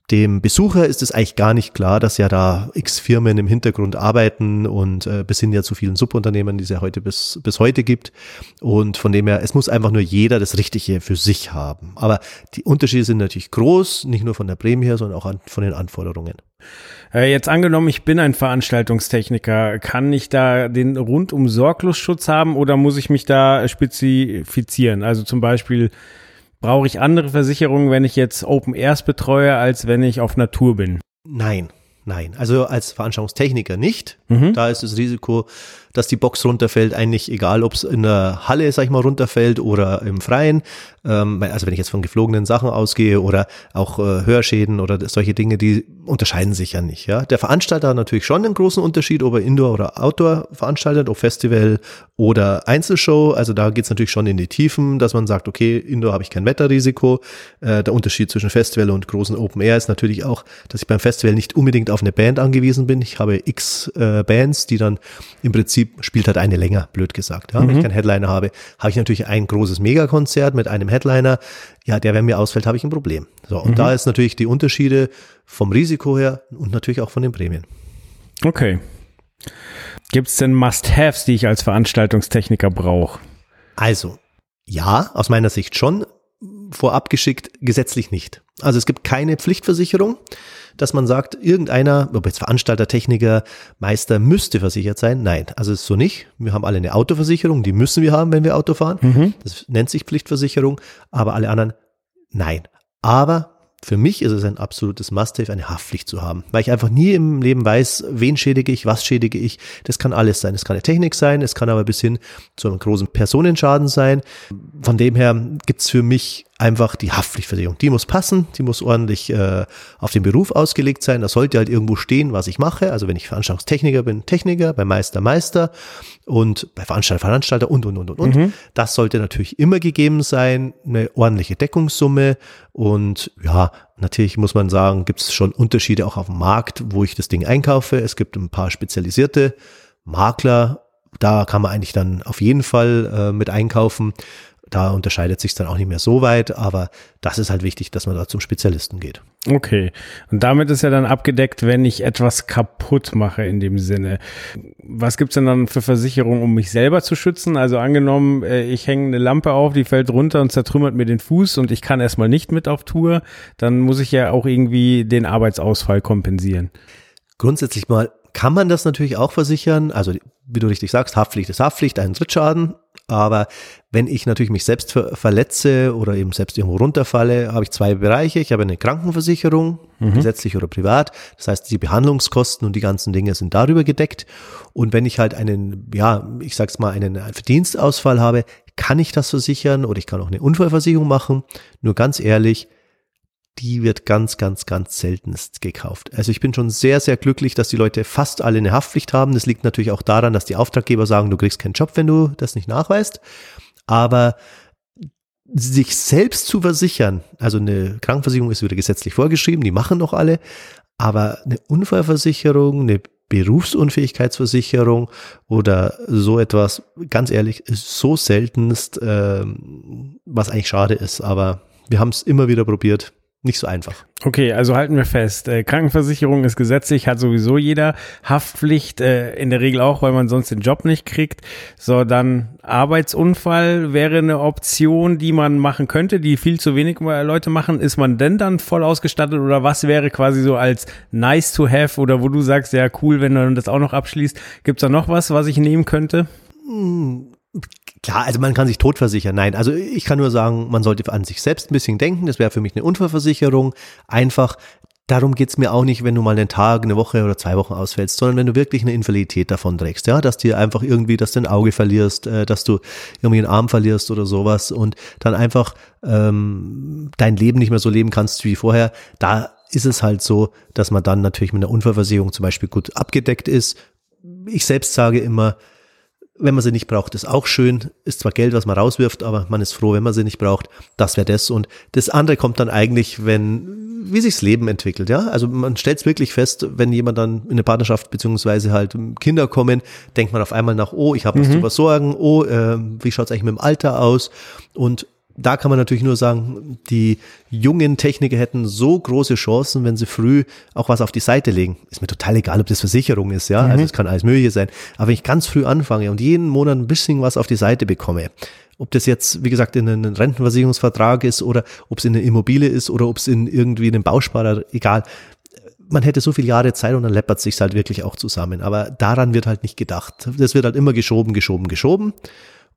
Dem Besucher ist es eigentlich gar nicht klar, dass ja da x Firmen im Hintergrund arbeiten und äh, bis hin ja zu vielen Subunternehmen, die es ja heute bis, bis heute gibt. Und von dem her, es muss einfach nur jeder das Richtige für sich haben. Aber die Unterschiede sind natürlich groß, nicht nur von der Prämie her, sondern auch an, von den Anforderungen. Äh, jetzt angenommen, ich bin ein Veranstaltungstechniker, kann ich da den rundum Sorglos-Schutz haben oder muss ich mich da spezifizieren? Also zum Beispiel Brauche ich andere Versicherungen, wenn ich jetzt Open Airs betreue, als wenn ich auf Natur bin? Nein, nein. Also als Veranstaltungstechniker nicht. Mhm. Da ist das Risiko dass die Box runterfällt, eigentlich egal, ob es in der Halle, sag ich mal, runterfällt oder im Freien. Ähm, also wenn ich jetzt von geflogenen Sachen ausgehe oder auch äh, Hörschäden oder solche Dinge, die unterscheiden sich ja nicht. Ja? Der Veranstalter hat natürlich schon einen großen Unterschied, ob er Indoor oder Outdoor veranstaltet, ob Festival oder Einzelshow. Also da geht es natürlich schon in die Tiefen, dass man sagt, okay, Indoor habe ich kein Wetterrisiko. Äh, der Unterschied zwischen Festival und großen Open Air ist natürlich auch, dass ich beim Festival nicht unbedingt auf eine Band angewiesen bin. Ich habe x äh, Bands, die dann im Prinzip spielt halt eine länger, blöd gesagt. Ja? Mhm. Wenn ich mhm. keinen Headliner habe, habe ich natürlich ein großes Megakonzert mit einem Headliner. Ja, der, wenn mir ausfällt, habe ich ein Problem. So, und mhm. da ist natürlich die Unterschiede vom Risiko her und natürlich auch von den Prämien. Okay. Gibt es denn Must-Haves, die ich als Veranstaltungstechniker brauche? Also, ja, aus meiner Sicht schon. Vorab geschickt, gesetzlich nicht. Also es gibt keine Pflichtversicherung dass man sagt, irgendeiner, ob jetzt Veranstalter, Techniker, Meister müsste versichert sein. Nein, also ist so nicht. Wir haben alle eine Autoversicherung, die müssen wir haben, wenn wir Auto fahren. Mhm. Das nennt sich Pflichtversicherung, aber alle anderen nein. Aber für mich ist es ein absolutes Must-have, eine Haftpflicht zu haben, weil ich einfach nie im Leben weiß, wen schädige ich, was schädige ich. Das kann alles sein. Es kann eine Technik sein, es kann aber bis hin zu einem großen Personenschaden sein. Von dem her gibt's für mich einfach die Haftpflichtversicherung. Die muss passen, die muss ordentlich äh, auf den Beruf ausgelegt sein. Da sollte halt irgendwo stehen, was ich mache. Also wenn ich Veranstaltungstechniker bin, Techniker, bei Meister, Meister und bei Veranstalter, Veranstalter und, und, und, und, und. Mhm. Das sollte natürlich immer gegeben sein, eine ordentliche Deckungssumme. Und ja, natürlich muss man sagen, gibt es schon Unterschiede auch auf dem Markt, wo ich das Ding einkaufe. Es gibt ein paar spezialisierte Makler, da kann man eigentlich dann auf jeden Fall äh, mit einkaufen. Da unterscheidet sich dann auch nicht mehr so weit, aber das ist halt wichtig, dass man da zum Spezialisten geht. Okay. Und damit ist ja dann abgedeckt, wenn ich etwas kaputt mache in dem Sinne. Was gibt's denn dann für Versicherungen, um mich selber zu schützen? Also angenommen, äh, ich hänge eine Lampe auf, die fällt runter und zertrümmert mir den Fuß und ich kann erstmal nicht mit auf Tour, dann muss ich ja auch irgendwie den Arbeitsausfall kompensieren. Grundsätzlich mal kann man das natürlich auch versichern. Also, wie du richtig sagst, Haftpflicht ist Haftpflicht, ein Drittschaden. Aber wenn ich natürlich mich selbst ver verletze oder eben selbst irgendwo runterfalle, habe ich zwei Bereiche. Ich habe eine Krankenversicherung, mhm. gesetzlich oder privat. Das heißt, die Behandlungskosten und die ganzen Dinge sind darüber gedeckt. Und wenn ich halt einen, ja, ich sag's mal, einen Verdienstausfall habe, kann ich das versichern oder ich kann auch eine Unfallversicherung machen. Nur ganz ehrlich, die wird ganz, ganz, ganz seltenst gekauft. Also ich bin schon sehr, sehr glücklich, dass die Leute fast alle eine Haftpflicht haben. Das liegt natürlich auch daran, dass die Auftraggeber sagen, du kriegst keinen Job, wenn du das nicht nachweist. Aber sich selbst zu versichern, also eine Krankenversicherung ist wieder gesetzlich vorgeschrieben, die machen noch alle, aber eine Unfallversicherung, eine Berufsunfähigkeitsversicherung oder so etwas, ganz ehrlich, ist so seltenst, äh, was eigentlich schade ist. Aber wir haben es immer wieder probiert nicht so einfach. Okay, also halten wir fest. Äh, Krankenversicherung ist gesetzlich, hat sowieso jeder. Haftpflicht äh, in der Regel auch, weil man sonst den Job nicht kriegt. So, dann Arbeitsunfall wäre eine Option, die man machen könnte, die viel zu wenig Leute machen. Ist man denn dann voll ausgestattet oder was wäre quasi so als nice to have oder wo du sagst, ja cool, wenn du das auch noch abschließt. Gibt's da noch was, was ich nehmen könnte? Klar, also man kann sich tot versichern. Nein, also ich kann nur sagen, man sollte an sich selbst ein bisschen denken. Das wäre für mich eine Unfallversicherung. Einfach, darum geht's mir auch nicht, wenn du mal einen Tag, eine Woche oder zwei Wochen ausfällst, sondern wenn du wirklich eine Invalidität davon trägst, ja, dass dir einfach irgendwie, dass du ein Auge verlierst, äh, dass du irgendwie einen Arm verlierst oder sowas und dann einfach ähm, dein Leben nicht mehr so leben kannst wie vorher. Da ist es halt so, dass man dann natürlich mit einer Unfallversicherung zum Beispiel gut abgedeckt ist. Ich selbst sage immer, wenn man sie nicht braucht, ist auch schön. Ist zwar Geld, was man rauswirft, aber man ist froh, wenn man sie nicht braucht. Das wäre das. Und das andere kommt dann eigentlich, wenn, wie sich's Leben entwickelt, ja. Also man stellt es wirklich fest, wenn jemand dann in eine Partnerschaft beziehungsweise halt Kinder kommen, denkt man auf einmal nach, oh, ich habe was mhm. zu versorgen, oh, äh, wie schaut's eigentlich mit dem Alter aus? Und da kann man natürlich nur sagen, die jungen Techniker hätten so große Chancen, wenn sie früh auch was auf die Seite legen. Ist mir total egal, ob das Versicherung ist, ja. Also mhm. Also es kann alles Mögliche sein. Aber wenn ich ganz früh anfange und jeden Monat ein bisschen was auf die Seite bekomme, ob das jetzt, wie gesagt, in einem Rentenversicherungsvertrag ist oder ob es in einer Immobilie ist oder ob es in irgendwie einem Bausparer, egal. Man hätte so viele Jahre Zeit und dann läppert sich halt wirklich auch zusammen. Aber daran wird halt nicht gedacht. Das wird halt immer geschoben, geschoben, geschoben.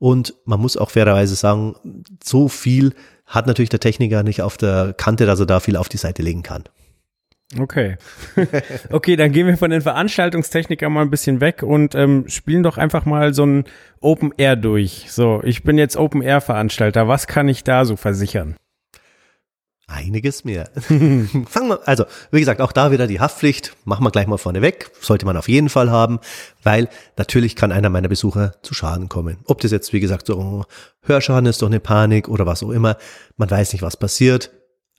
Und man muss auch fairerweise sagen, so viel hat natürlich der Techniker nicht auf der Kante, dass er da viel auf die Seite legen kann. Okay. okay, dann gehen wir von den Veranstaltungstechnikern mal ein bisschen weg und ähm, spielen doch einfach mal so ein Open Air durch. So, ich bin jetzt Open Air Veranstalter. Was kann ich da so versichern? Einiges mehr. Fangen wir, also, wie gesagt, auch da wieder die Haftpflicht. Machen wir gleich mal vorne weg. Sollte man auf jeden Fall haben, weil natürlich kann einer meiner Besucher zu Schaden kommen. Ob das jetzt, wie gesagt, so Hörschaden ist, doch eine Panik oder was auch immer. Man weiß nicht, was passiert.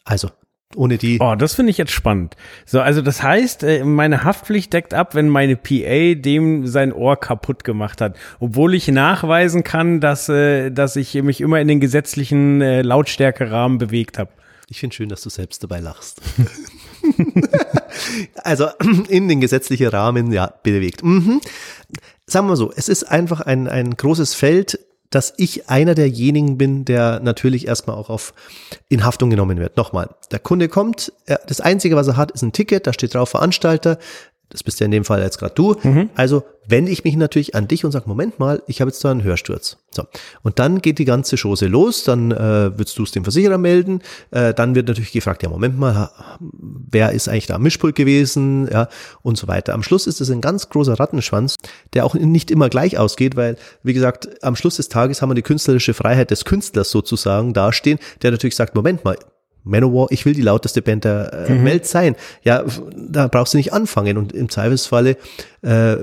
Also, ohne die. Oh, das finde ich jetzt spannend. So, also das heißt, äh, meine Haftpflicht deckt ab, wenn meine PA dem sein Ohr kaputt gemacht hat, obwohl ich nachweisen kann, dass äh, dass ich mich immer in den gesetzlichen äh, Lautstärkerahmen bewegt habe. Ich finde schön, dass du selbst dabei lachst. also in den gesetzlichen Rahmen, ja, bewegt. Mhm. Sagen wir mal so, es ist einfach ein, ein großes Feld, dass ich einer derjenigen bin, der natürlich erstmal auch auf in Haftung genommen wird. Nochmal, der Kunde kommt, er, das Einzige, was er hat, ist ein Ticket, da steht drauf Veranstalter, Das bist ja in dem Fall jetzt gerade du. Mhm. Also wende ich mich natürlich an dich und sage, Moment mal, ich habe jetzt da einen Hörsturz. So. Und dann geht die ganze Chose los, dann äh, würdest du es dem Versicherer melden, äh, dann wird natürlich gefragt, ja, Moment mal, wer ist eigentlich da am Mischpult gewesen, ja, und so weiter. Am Schluss ist es ein ganz großer Rattenschwanz, der auch nicht immer gleich ausgeht, weil, wie gesagt, am Schluss des Tages haben wir die künstlerische Freiheit des Künstlers sozusagen dastehen, der natürlich sagt, Moment mal, Manowar, ich will die lauteste Band der äh, Welt sein. Ja, da brauchst du nicht anfangen. Und im Zweifelsfalle äh,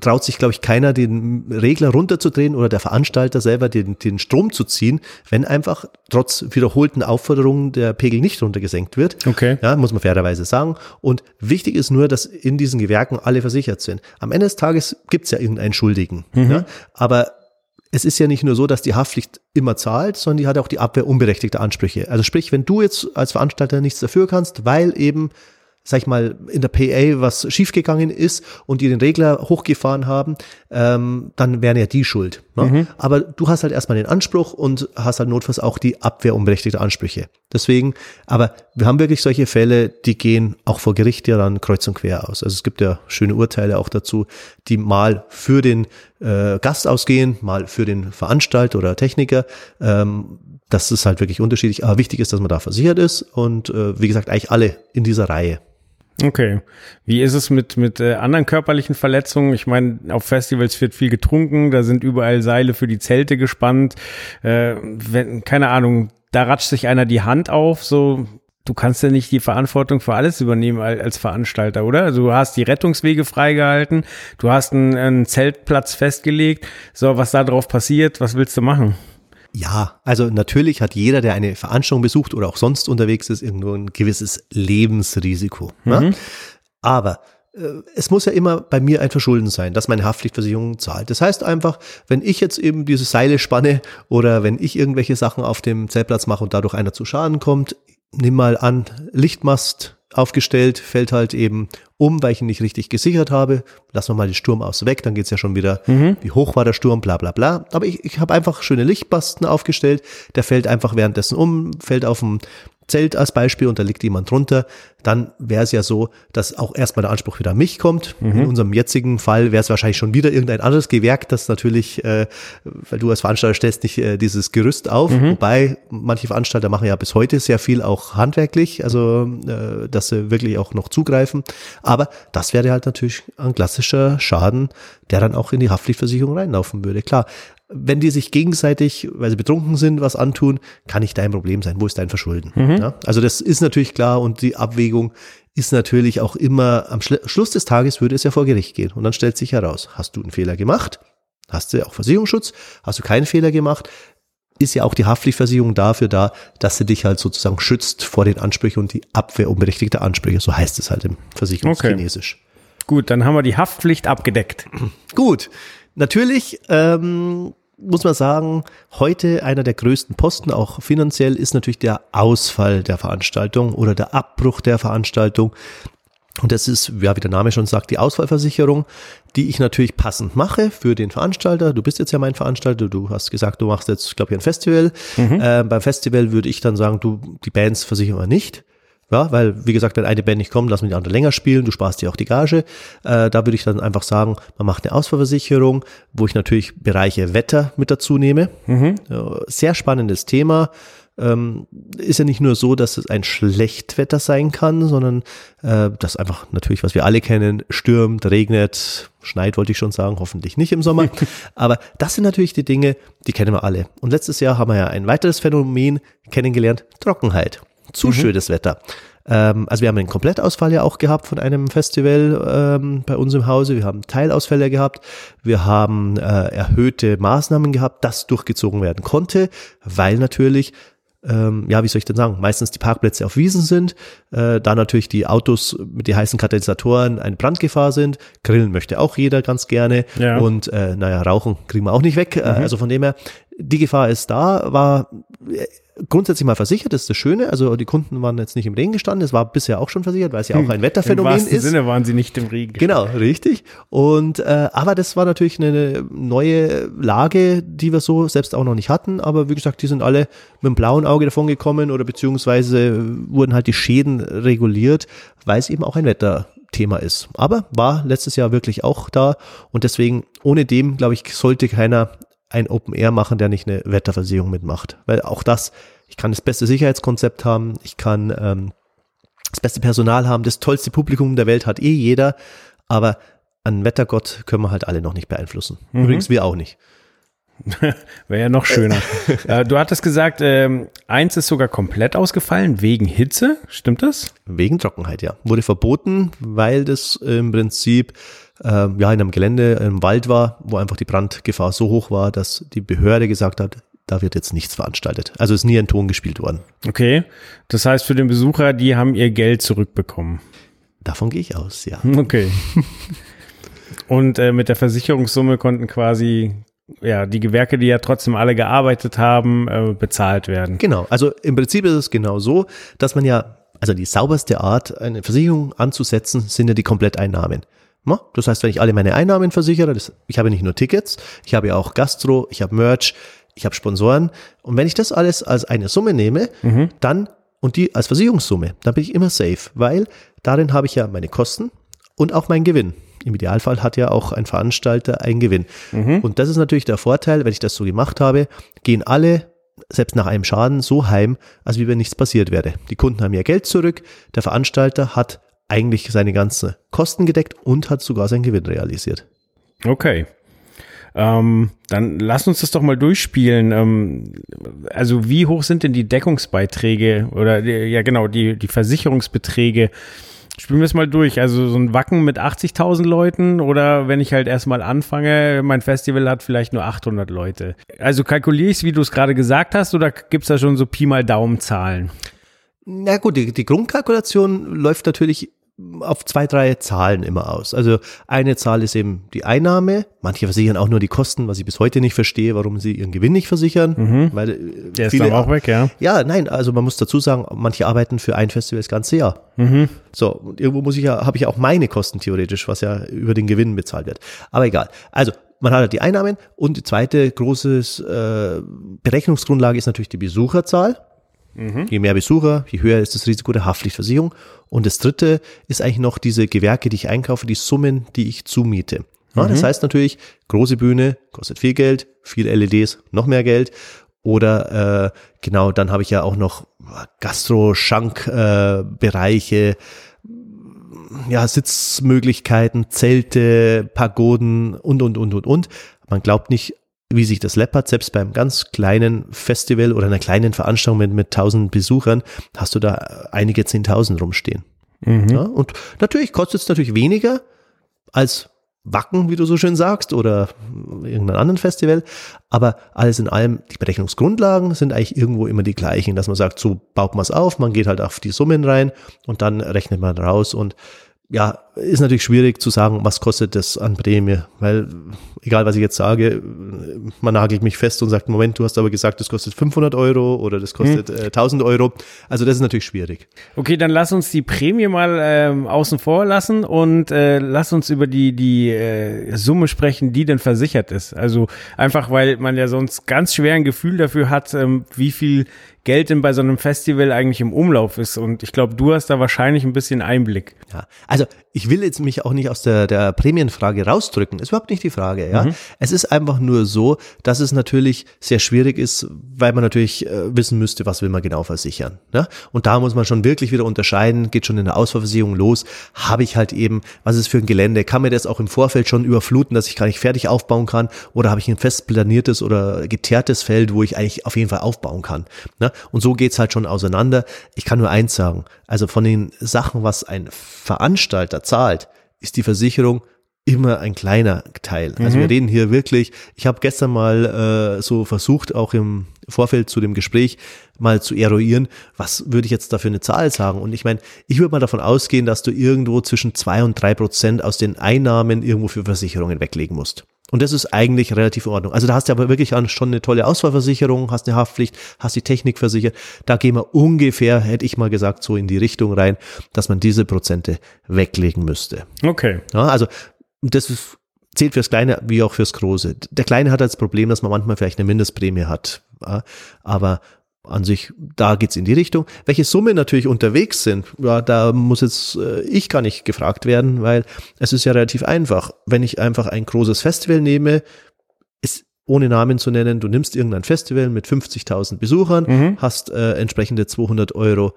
traut sich, glaube ich, keiner, den Regler runterzudrehen oder der Veranstalter selber den, den Strom zu ziehen, wenn einfach trotz wiederholten Aufforderungen der Pegel nicht runtergesenkt wird. Okay. Ja, muss man fairerweise sagen. Und wichtig ist nur, dass in diesen Gewerken alle versichert sind. Am Ende des Tages gibt's ja irgendeinen Schuldigen. Ja? Aber es ist ja nicht nur so, dass die Haftpflicht immer zahlt, sondern die hat auch die Abwehr unberechtigter Ansprüche. Also sprich, wenn du jetzt als Veranstalter nichts dafür kannst, weil eben, sag ich mal, in der PA was schiefgegangen ist und die den Regler hochgefahren haben, ähm, dann wären ja die schuld. Ne? Aber du hast halt erstmal den Anspruch und hast halt notfalls auch die Abwehr unberechtigter Ansprüche. Deswegen, aber wir haben wirklich solche Fälle, die gehen auch vor Gericht ja dann kreuz und quer aus. Also es gibt ja schöne Urteile auch dazu, die mal für den äh, Gast ausgehen, mal für den Veranstalter oder Techniker. Ähm, das ist halt wirklich unterschiedlich. Aber wichtig ist, dass man da versichert ist und äh, wie gesagt, eigentlich alle in dieser Reihe. Okay. Wie ist es mit, mit äh, anderen körperlichen Verletzungen? Ich meine, auf Festivals wird viel getrunken, da sind überall Seile für die Zelte gespannt. Äh, wenn, keine Ahnung, da ratscht sich einer die Hand auf, so du kannst ja nicht die Verantwortung für alles übernehmen als, Veranstalter, oder? Also du hast die Rettungswege freigehalten, du hast einen, einen Zeltplatz festgelegt. So, was da drauf passiert, was willst du machen? Ja, also natürlich hat jeder, der eine Veranstaltung besucht oder auch sonst unterwegs ist, irgendwo ein gewisses Lebensrisiko. Ne? Aber äh, es muss ja immer bei mir ein Verschulden sein, dass meine Haftpflichtversicherung zahlt. Das heißt einfach, wenn ich jetzt eben diese Seile spanne oder wenn ich irgendwelche Sachen auf dem Zeltplatz mache und dadurch einer zu Schaden kommt, nimm mal an, Lichtmast aufgestellt, fällt halt eben um, weil ich ihn nicht richtig gesichert habe. Lassen wir mal den Sturm aus weg, dann geht's ja schon wieder, wie hoch war der Sturm, bla bla bla. Aber ich, ich habe einfach schöne Lichtbasten aufgestellt, der fällt einfach währenddessen um, fällt auf dem Zelt als Beispiel und da liegt jemand drunter, dann wäre es ja so, dass auch erstmal der Anspruch wieder an mich kommt. In unserem jetzigen Fall wäre es wahrscheinlich schon wieder irgendein anderes Gewerk, das natürlich, äh, weil du als Veranstalter stellst nicht äh, dieses Gerüst auf, wobei manche Veranstalter machen ja bis heute sehr viel auch handwerklich, also äh, dass sie wirklich auch noch zugreifen. Aber das wäre halt natürlich ein klassischer Schaden, der dann auch in die Haftpflichtversicherung reinlaufen würde. Klar, wenn die sich gegenseitig, weil sie betrunken sind, was antun, kann nicht dein Problem sein. Wo ist dein Verschulden? Ja? Also das ist natürlich klar und die Abwägung ist natürlich auch immer, am Schl Schluss des Tages würde es ja vor Gericht gehen. Und dann stellt sich heraus, hast du einen Fehler gemacht? Hast du auch Versicherungsschutz? Hast du keinen Fehler gemacht? Ist ja auch die Haftpflichtversicherung dafür da, dass sie dich halt sozusagen schützt vor den Ansprüchen und die Abwehr unberechtigter Ansprüche. So heißt es halt im Versicherungschinesisch. Gut, dann haben wir die Haftpflicht abgedeckt. Gut, natürlich ähm, muss man sagen, heute einer der größten Posten, auch finanziell, ist natürlich der Ausfall der Veranstaltung oder der Abbruch der Veranstaltung. Und das ist, ja, wie der Name schon sagt, die Ausfallversicherung, die ich natürlich passend mache für den Veranstalter. Du bist jetzt ja mein Veranstalter, du hast gesagt, du machst jetzt, glaube ich, ein Festival. Äh, beim Festival würde ich dann sagen, du, die Bands versichern wir nicht. Ja, weil, wie gesagt, wenn eine Band nicht kommt, lassen wir die andere länger spielen, du sparst dir auch die Gage. Äh, da würde ich dann einfach sagen, man macht eine Ausfallversicherung, wo ich natürlich Bereiche Wetter mit dazu nehme. Ja, sehr spannendes Thema. Ähm, ist ja nicht nur so, dass es ein Schlechtwetter sein kann, sondern äh, das einfach natürlich, was wir alle kennen, stürmt, regnet, schneit, wollte ich schon sagen, hoffentlich nicht im Sommer. Aber das sind natürlich die Dinge, die kennen wir alle. Und letztes Jahr haben wir ja ein weiteres Phänomen kennengelernt, Trockenheit. Zu schönes Wetter. Ähm, also wir haben einen Komplettausfall ja auch gehabt von einem Festival ähm, bei uns im Hause. Wir haben Teilausfälle gehabt. Wir haben äh, erhöhte Maßnahmen gehabt, das durchgezogen werden konnte, weil natürlich ähm, ja, wie soll ich denn sagen, meistens die Parkplätze auf Wiesen sind, äh, da natürlich die Autos mit den heißen Katalysatoren eine Brandgefahr sind. Grillen möchte auch jeder ganz gerne Ja. und äh, naja, Rauchen kriegen wir auch nicht weg. Äh, also von dem her, die Gefahr ist da, war äh, grundsätzlich mal versichert, das ist das Schöne. Also die Kunden waren jetzt nicht im Regen gestanden, es war bisher auch schon versichert, weil es ja auch ein Im Wetterphänomen wahrsten ist. Sinne waren sie nicht im Regen. Genau, richtig. Und äh, aber das war natürlich eine neue Lage, die wir so selbst auch noch nicht hatten. Aber wie gesagt, die sind alle mit dem blauen Auge davon gekommen oder beziehungsweise wurden halt die Schäden reguliert, weil es eben auch ein Wetterthema Thema ist. Aber war letztes Jahr wirklich auch da und deswegen, ohne dem, glaube ich, sollte keiner ein Open Air machen, der nicht eine Wetterversicherung mitmacht. Weil auch das, ich kann das beste Sicherheitskonzept haben, ich kann ähm, das beste Personal haben, das tollste Publikum der Welt hat eh jeder, aber einen Wettergott können wir halt alle noch nicht beeinflussen. Mhm. Übrigens wir auch nicht. Wäre ja noch schöner. äh, du hattest gesagt, ähm, eins ist sogar komplett ausgefallen wegen Hitze. Stimmt das? Wegen Trockenheit, ja. Wurde verboten, weil das im Prinzip ja in einem Gelände im Wald war, wo einfach die Brandgefahr so hoch war, dass die Behörde gesagt hat, da wird jetzt nichts veranstaltet. Also ist nie ein Ton gespielt worden. Okay. Das heißt für den Besucher, die haben ihr Geld zurückbekommen. Davon gehe ich aus, ja. Okay. Und äh, mit der Versicherungssumme konnten quasi ja, die Gewerke, die ja trotzdem alle gearbeitet haben, äh, bezahlt werden. Genau. Also im Prinzip ist es genau so, dass man ja, also die sauberste Art, eine Versicherung anzusetzen, sind ja die Kompletteinnahmen. Das heißt, wenn ich alle meine Einnahmen versichere, das, ich habe nicht nur Tickets, ich habe ja auch Gastro, ich habe Merch, ich habe Sponsoren. Und wenn ich das alles als eine Summe nehme, mhm. dann und die als Versicherungssumme, dann bin ich immer safe, weil darin habe ich ja meine Kosten und auch meinen Gewinn. Im Idealfall hat ja auch ein Veranstalter einen Gewinn. Mhm. Und das ist natürlich der Vorteil, wenn ich das so gemacht habe, gehen alle selbst nach einem Schaden so heim, als wie wenn nichts passiert wäre. Die Kunden haben ihr Geld zurück, der Veranstalter hat eigentlich seine ganzen Kosten gedeckt und hat sogar seinen Gewinn realisiert. Okay. Ähm, dann lass uns das doch mal durchspielen. Ähm, also wie hoch sind denn die Deckungsbeiträge oder ja genau die die Versicherungsbeträge Spielen wir es mal durch. Also so ein Wacken mit 80.000 Leuten oder wenn ich halt erstmal anfange, mein Festival hat vielleicht nur 800 Leute. Also kalkuliere ich es, wie du es gerade gesagt hast, oder gibt es da schon so Pi mal Daumen Zahlen? Na gut, die, die Grundkalkulation läuft natürlich auf zwei, drei Zahlen immer aus. Also eine Zahl ist eben die Einnahme. Manche versichern auch nur die Kosten, was ich bis heute nicht verstehe, warum sie ihren Gewinn nicht versichern. Mhm. Weil äh, Der viele, ist dann auch weg, ja. Ja, nein, also man muss dazu sagen, manche arbeiten für ein Festival das ganze Jahr. Mhm. So, und irgendwo muss ich ja, habe ich auch meine Kosten theoretisch, was ja über den Gewinn bezahlt wird. Aber egal. Also man hat halt die Einnahmen und die zweite große äh, Berechnungsgrundlage ist natürlich die Besucherzahl. Mhm. Je mehr Besucher, je höher ist das Risiko der Haftpflichtversicherung. Und das dritte ist eigentlich noch diese Gewerke, die ich einkaufe, die Summen, die ich zumumiete. Ja, mhm. Das heißt natürlich, große Bühne kostet viel Geld, viel LEDs, noch mehr Geld. Oder äh, genau, dann habe ich ja auch noch Gastro, Schank-Bereiche, äh, ja, Sitzmöglichkeiten, Zelte, Pagoden und, und, und, und, und. Man glaubt nicht, wie sich das läppert, selbst beim ganz kleinen Festival oder einer kleinen Veranstaltung mit, mit 1000 Besuchern, hast du da einige 10.000 rumstehen. Mhm. Ja, und natürlich kostet es natürlich weniger als Wacken, wie du so schön sagst, oder irgendein anderen Festival. Aber alles in allem, die Berechnungsgrundlagen sind eigentlich irgendwo immer die gleichen, dass man sagt, so baut man es auf, man geht halt auf die Summen rein und dann rechnet man raus und ja, ist natürlich schwierig zu sagen, was kostet das an Prämie, weil egal was ich jetzt sage, man nagelt mich fest und sagt, Moment, du hast aber gesagt, das kostet 500 Euro oder das kostet hm. äh, 1000 Euro. Also das ist natürlich schwierig. Okay, dann lass uns die Prämie mal ähm, außen vor lassen und äh, lass uns über die, die äh, Summe sprechen, die denn versichert ist. Also einfach, weil man ja sonst ganz schwer ein Gefühl dafür hat, ähm, wie viel Geld denn bei so einem Festival eigentlich im Umlauf ist. Und ich glaube, du hast da wahrscheinlich ein bisschen Einblick. Ja, also ich will jetzt mich auch nicht aus der, der Prämienfrage rausdrücken. Ist überhaupt nicht die Frage, ja. Mhm. Es ist einfach nur so, dass es natürlich sehr schwierig ist, weil man natürlich äh, wissen müsste, was will man genau versichern. Ne? Und da muss man schon wirklich wieder unterscheiden, geht schon in der Ausfallversicherung los. Habe ich halt eben, was ist für ein Gelände? Kann mir das auch im Vorfeld schon überfluten, dass ich gar nicht fertig aufbauen kann? Oder habe ich ein fest planiertes oder geteertes Feld, wo ich eigentlich auf jeden Fall aufbauen kann? Ne? Und so geht's halt schon auseinander. Ich kann nur eins sagen, also von den Sachen, was ein Veranstalter zahlt, ist die Versicherung immer ein kleiner Teil. Also mhm. wir reden hier wirklich, ich habe gestern mal äh, so versucht, auch im Vorfeld zu dem Gespräch mal zu eruieren, was würde ich jetzt dafür eine Zahl sagen? Und ich meine, ich würde mal davon ausgehen, dass du irgendwo zwischen zwei und drei Prozent aus den Einnahmen irgendwo für Versicherungen weglegen musst. Und das ist eigentlich relativ in Ordnung. Also da hast du aber wirklich schon eine tolle Ausfallversicherung, hast eine Haftpflicht, hast die Technik versichert. Da gehen wir ungefähr, hätte ich mal gesagt, so in die Richtung rein, dass man diese Prozente weglegen müsste. Okay. Ja, also das ist, zählt fürs Kleine wie auch fürs Große. Der Kleine hat das Problem, dass man manchmal vielleicht eine Mindestprämie hat. Aber an sich, da geht's in die Richtung. Welche Summen natürlich unterwegs sind, ja, da muss jetzt äh, ich gar nicht gefragt werden, weil es ist ja relativ einfach. Wenn ich einfach ein großes Festival nehme, ist ohne Namen zu nennen, du nimmst irgendein Festival mit 50.000 Besuchern, Mhm. hast äh, entsprechende 200 Euro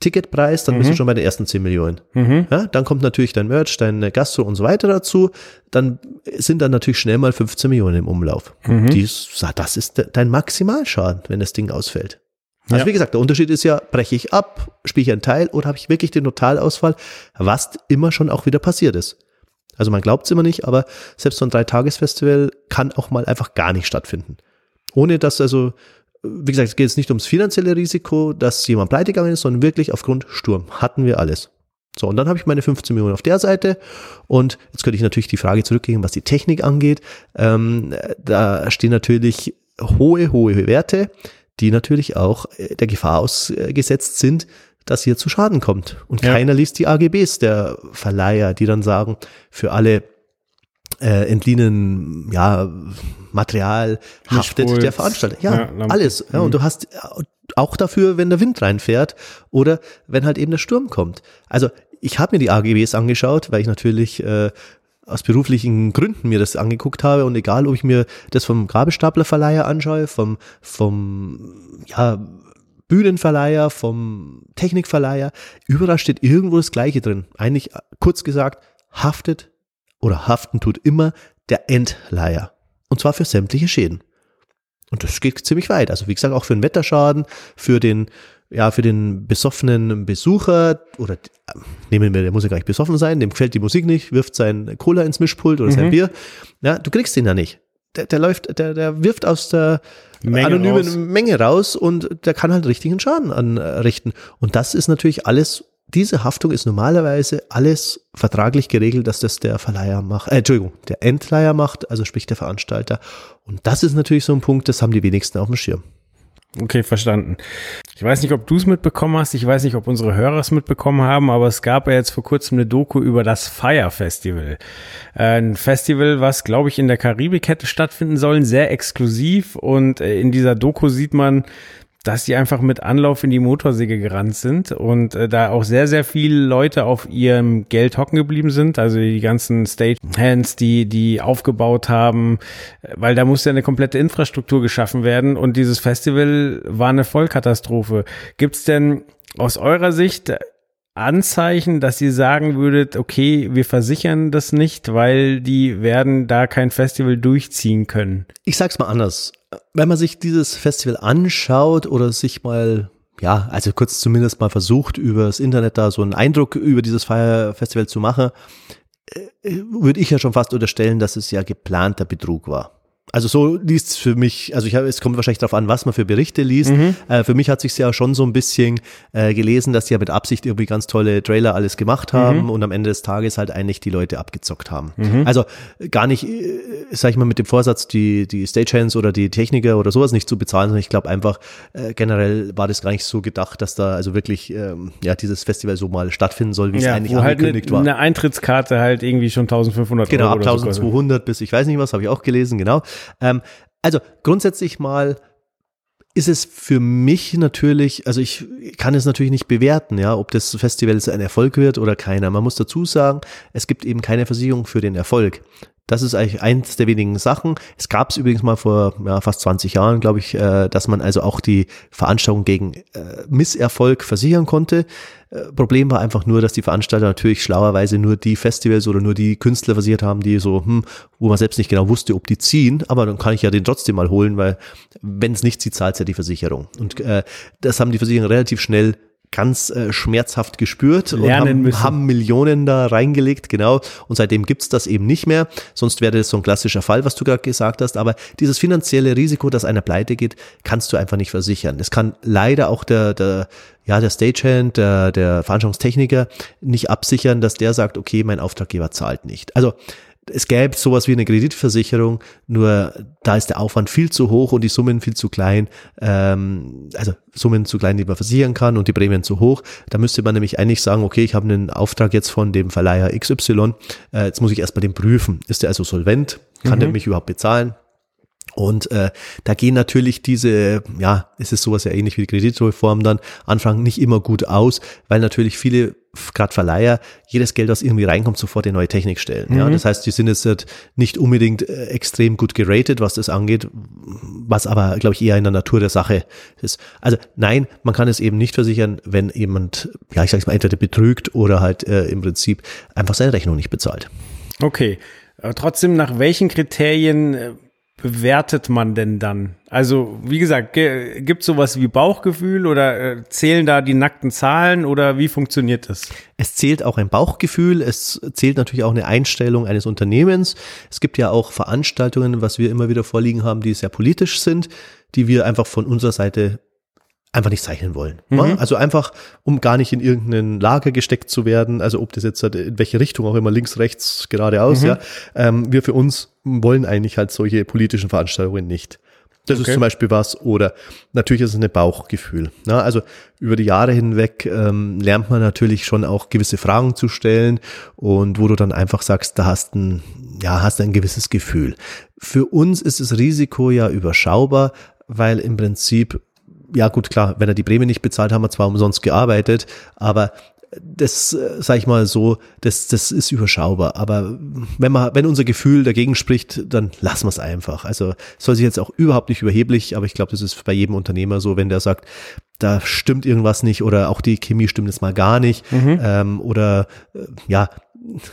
Ticketpreis, dann Mhm. bist du schon bei den ersten 10 Millionen. Ja, dann kommt natürlich dein Merch, dein Gastro und so weiter dazu. Dann sind dann natürlich schnell mal 15 Millionen im Umlauf. Mhm. Dies, das ist de- dein Maximalschaden, wenn das Ding ausfällt. Also Ja. wie gesagt, der Unterschied ist ja, breche ich ab, spiele ich einen Teil oder habe ich wirklich den Totalausfall, was immer schon auch wieder passiert ist. Also man glaubt es immer nicht, aber selbst so ein Dreitagesfestival kann auch mal einfach gar nicht stattfinden. Ohne dass also, wie gesagt, es geht jetzt nicht ums finanzielle Risiko, dass jemand pleite gegangen ist, sondern wirklich aufgrund Sturm. Hatten wir alles. So, und dann habe ich meine 15 Millionen auf der Seite und jetzt könnte ich natürlich die Frage zurückgehen, was die Technik angeht. Ähm, da stehen natürlich hohe, hohe Werte, die natürlich auch äh, der Gefahr ausgesetzt sind, dass hier zu Schaden kommt. Und Ja. keiner liest die AGBs der Verleiher, die dann sagen, für alle äh, entliehenen ja, Material haftet Mischpult. der Veranstalter. Ja, Ja, alles. Ja, und du hast auch dafür, wenn der Wind reinfährt oder wenn halt eben der Sturm kommt. Also ich habe mir die AGBs angeschaut, weil ich natürlich äh, aus beruflichen Gründen mir das angeguckt habe und egal, ob ich mir das vom Gabelstaplerverleiher anschaue, vom, vom ja, Bühnenverleiher, vom Technikverleiher, überall steht irgendwo das Gleiche drin. Eigentlich äh, kurz gesagt, haftet oder haften tut immer der Endleiher. Und zwar für sämtliche Schäden. Und das geht ziemlich weit. Also wie gesagt, auch für den Wetterschaden, für den, ja, für den besoffenen Besucher oder äh, nehmen wir, der muss ja gar nicht besoffen sein, dem gefällt die Musik nicht, wirft sein Cola ins Mischpult oder sein Mhm. Bier. Ja, du kriegst den ja nicht. Der, der läuft, der, der wirft aus der Menge anonymen raus. Menge raus und der kann halt richtigen Schaden anrichten. Und das ist natürlich alles, diese Haftung ist normalerweise alles vertraglich geregelt, dass das der Verleiher macht, äh, Entschuldigung, der Endleiher macht, also sprich der Veranstalter. Und das ist natürlich so ein Punkt, das haben die wenigsten auf dem Schirm. Okay, verstanden. Ich weiß nicht, ob du es mitbekommen hast. Ich weiß nicht, ob unsere Hörer es mitbekommen haben, aber es gab ja jetzt vor kurzem eine Doku über das Fire Festival. Äh, Ein Festival, was, glaube ich, in der Karibik hätte stattfinden sollen, sehr exklusiv. Und äh, in dieser Doku sieht man, dass die einfach mit Anlauf in die Motorsäge gerannt sind und äh, da auch sehr, sehr viele Leute auf ihrem Geld hocken geblieben sind. Also die ganzen Stagehands, die, die aufgebaut haben, weil da musste ja eine komplette Infrastruktur geschaffen werden und dieses Festival war eine Vollkatastrophe. Gibt's denn aus eurer Sicht Anzeichen, dass ihr sagen würdet, okay, wir versichern das nicht, weil die werden da kein Festival durchziehen können? Ich sag's mal anders. Wenn man sich dieses Festival anschaut oder sich mal, ja, also kurz zumindest mal versucht, über das Internet da so einen Eindruck über dieses Fire Festival zu machen, äh, würde ich ja schon fast unterstellen, dass es ja geplanter Betrug war. Also so liest es für mich, also ich habe, es kommt wahrscheinlich darauf an, was man für Berichte liest. Äh, für mich hat sich ja schon so ein bisschen äh, gelesen, dass die ja mit Absicht irgendwie ganz tolle Trailer alles gemacht haben und am Ende des Tages halt eigentlich die Leute abgezockt haben. Also gar nicht, äh, sag ich mal, mit dem Vorsatz, die, die Stagehands oder die Techniker oder sowas nicht zu bezahlen, sondern ich glaube einfach, äh, generell war das gar nicht so gedacht, dass da also wirklich ähm, ja dieses Festival so mal stattfinden soll, wie es eigentlich wo halt eine, angekündigt war. eine Eintrittskarte halt irgendwie schon 1500 Genau, Euro ab oder so kostet. 1200 bis ich weiß nicht was, habe ich auch gelesen, genau. Ähm, also grundsätzlich mal ist es für mich natürlich, also ich kann es natürlich nicht bewerten, ja, ob das Festival ein Erfolg wird oder keiner. Man muss dazu sagen, es gibt eben keine Versicherung für den Erfolg. Das ist eigentlich eins der wenigen Sachen. Es gab es übrigens mal vor ja, fast 20 Jahren, glaube ich, äh, dass man also auch die Veranstaltung gegen äh, Misserfolg versichern konnte. Äh, Problem war einfach nur, dass die Veranstalter natürlich schlauerweise nur die Festivals oder nur die Künstler versichert haben, die so, hm, wo man selbst nicht genau wusste, ob die ziehen, aber dann kann ich ja den trotzdem mal holen, weil wenn es nicht zieht, zahlt ja die Versicherung. Und äh, das haben die Versicherungen relativ schnell ganz äh, schmerzhaft gespürt und Lernen haben, müssen. haben Millionen da reingelegt, genau. Und seitdem gibt's das eben nicht mehr. Sonst wäre das so ein klassischer Fall, was du gerade gesagt hast. Aber dieses finanzielle Risiko, dass einer pleite geht, kannst du einfach nicht versichern. Es kann leider auch der, der ja, der Stagehand, der, der Veranstaltungstechniker nicht absichern, dass der sagt, okay, mein Auftraggeber zahlt nicht. Also es gäbe sowas wie eine Kreditversicherung, nur da ist der Aufwand viel zu hoch und die Summen viel zu klein, ähm, also Summen zu klein, die man versichern kann und die Prämien zu hoch. Da müsste man nämlich eigentlich sagen, okay, ich habe einen Auftrag jetzt von dem Verleiher XY, äh, jetzt muss ich erstmal den prüfen. Ist der also solvent? Kann der mich überhaupt bezahlen? Und äh, da gehen natürlich diese, ja, es ist sowas ja ähnlich wie die Kreditreform dann, Anfang nicht immer gut aus, weil natürlich viele, gerade Verleiher, jedes Geld, das irgendwie reinkommt, sofort in neue Technik stellen. Mhm. Ja, das heißt, die sind jetzt nicht unbedingt äh, extrem gut geratet, was das angeht, was aber, glaube ich, eher in der Natur der Sache ist. Also nein, man kann es eben nicht versichern, wenn jemand, ja, ich sag's mal, entweder betrügt oder halt äh, im Prinzip einfach seine Rechnung nicht bezahlt. Okay. Aber trotzdem, nach welchen Kriterien äh, bewertet man denn dann? Also, wie gesagt, gibt sowas wie Bauchgefühl oder äh, zählen da die nackten Zahlen oder wie funktioniert das? Es zählt auch ein Bauchgefühl, es zählt natürlich auch eine Einstellung eines Unternehmens. Es gibt ja auch Veranstaltungen, was wir immer wieder vorliegen haben, die sehr politisch sind, die wir einfach von unserer Seite einfach nicht zeichnen wollen. Mhm. Also einfach, um gar nicht in irgendeinen Lager gesteckt zu werden, also ob das jetzt halt in welche Richtung auch immer, links, rechts, geradeaus, mhm. ja. Ähm, wir für uns wollen eigentlich halt solche politischen Veranstaltungen nicht. Das okay. ist zum Beispiel was, oder natürlich ist es ein Bauchgefühl. Ne? also über die Jahre hinweg ähm, lernt man natürlich schon auch gewisse Fragen zu stellen und wo du dann einfach sagst, da hast ein, ja, hast ein gewisses Gefühl. Für uns ist das Risiko ja überschaubar, weil im Prinzip ja gut, klar, wenn er die Prämie nicht bezahlt, haben wir zwar umsonst gearbeitet, aber das, äh, sag ich mal so, das, das ist überschaubar. Aber wenn man, wenn unser Gefühl dagegen spricht, dann lassen wir es einfach. Also soll sich jetzt auch überhaupt nicht überheblich, aber ich glaube, das ist bei jedem Unternehmer so, wenn der sagt, da stimmt irgendwas nicht oder auch die Chemie stimmt jetzt mal gar nicht mhm. ähm, oder äh, ja,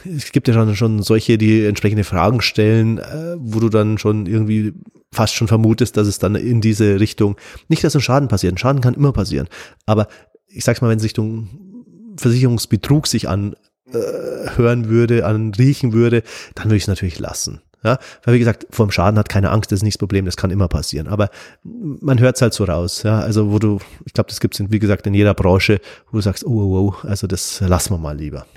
es gibt ja schon, schon solche, die entsprechende Fragen stellen, äh, wo du dann schon irgendwie fast schon vermutest, dass es dann in diese Richtung, nicht dass ein Schaden passiert, ein Schaden kann immer passieren, aber ich sag's mal, wenn es Versicherungsbetrug sich an äh, hören würde, an riechen würde, dann würde ich es natürlich lassen. Ja, weil wie gesagt, vor dem Schaden hat keine Angst, das ist nicht das Problem, das kann immer passieren. Aber man hört es halt so raus, ja. Also wo du, ich glaube, das gibt es wie gesagt in jeder Branche, wo du sagst, oh, oh, oh, also das lassen wir mal lieber.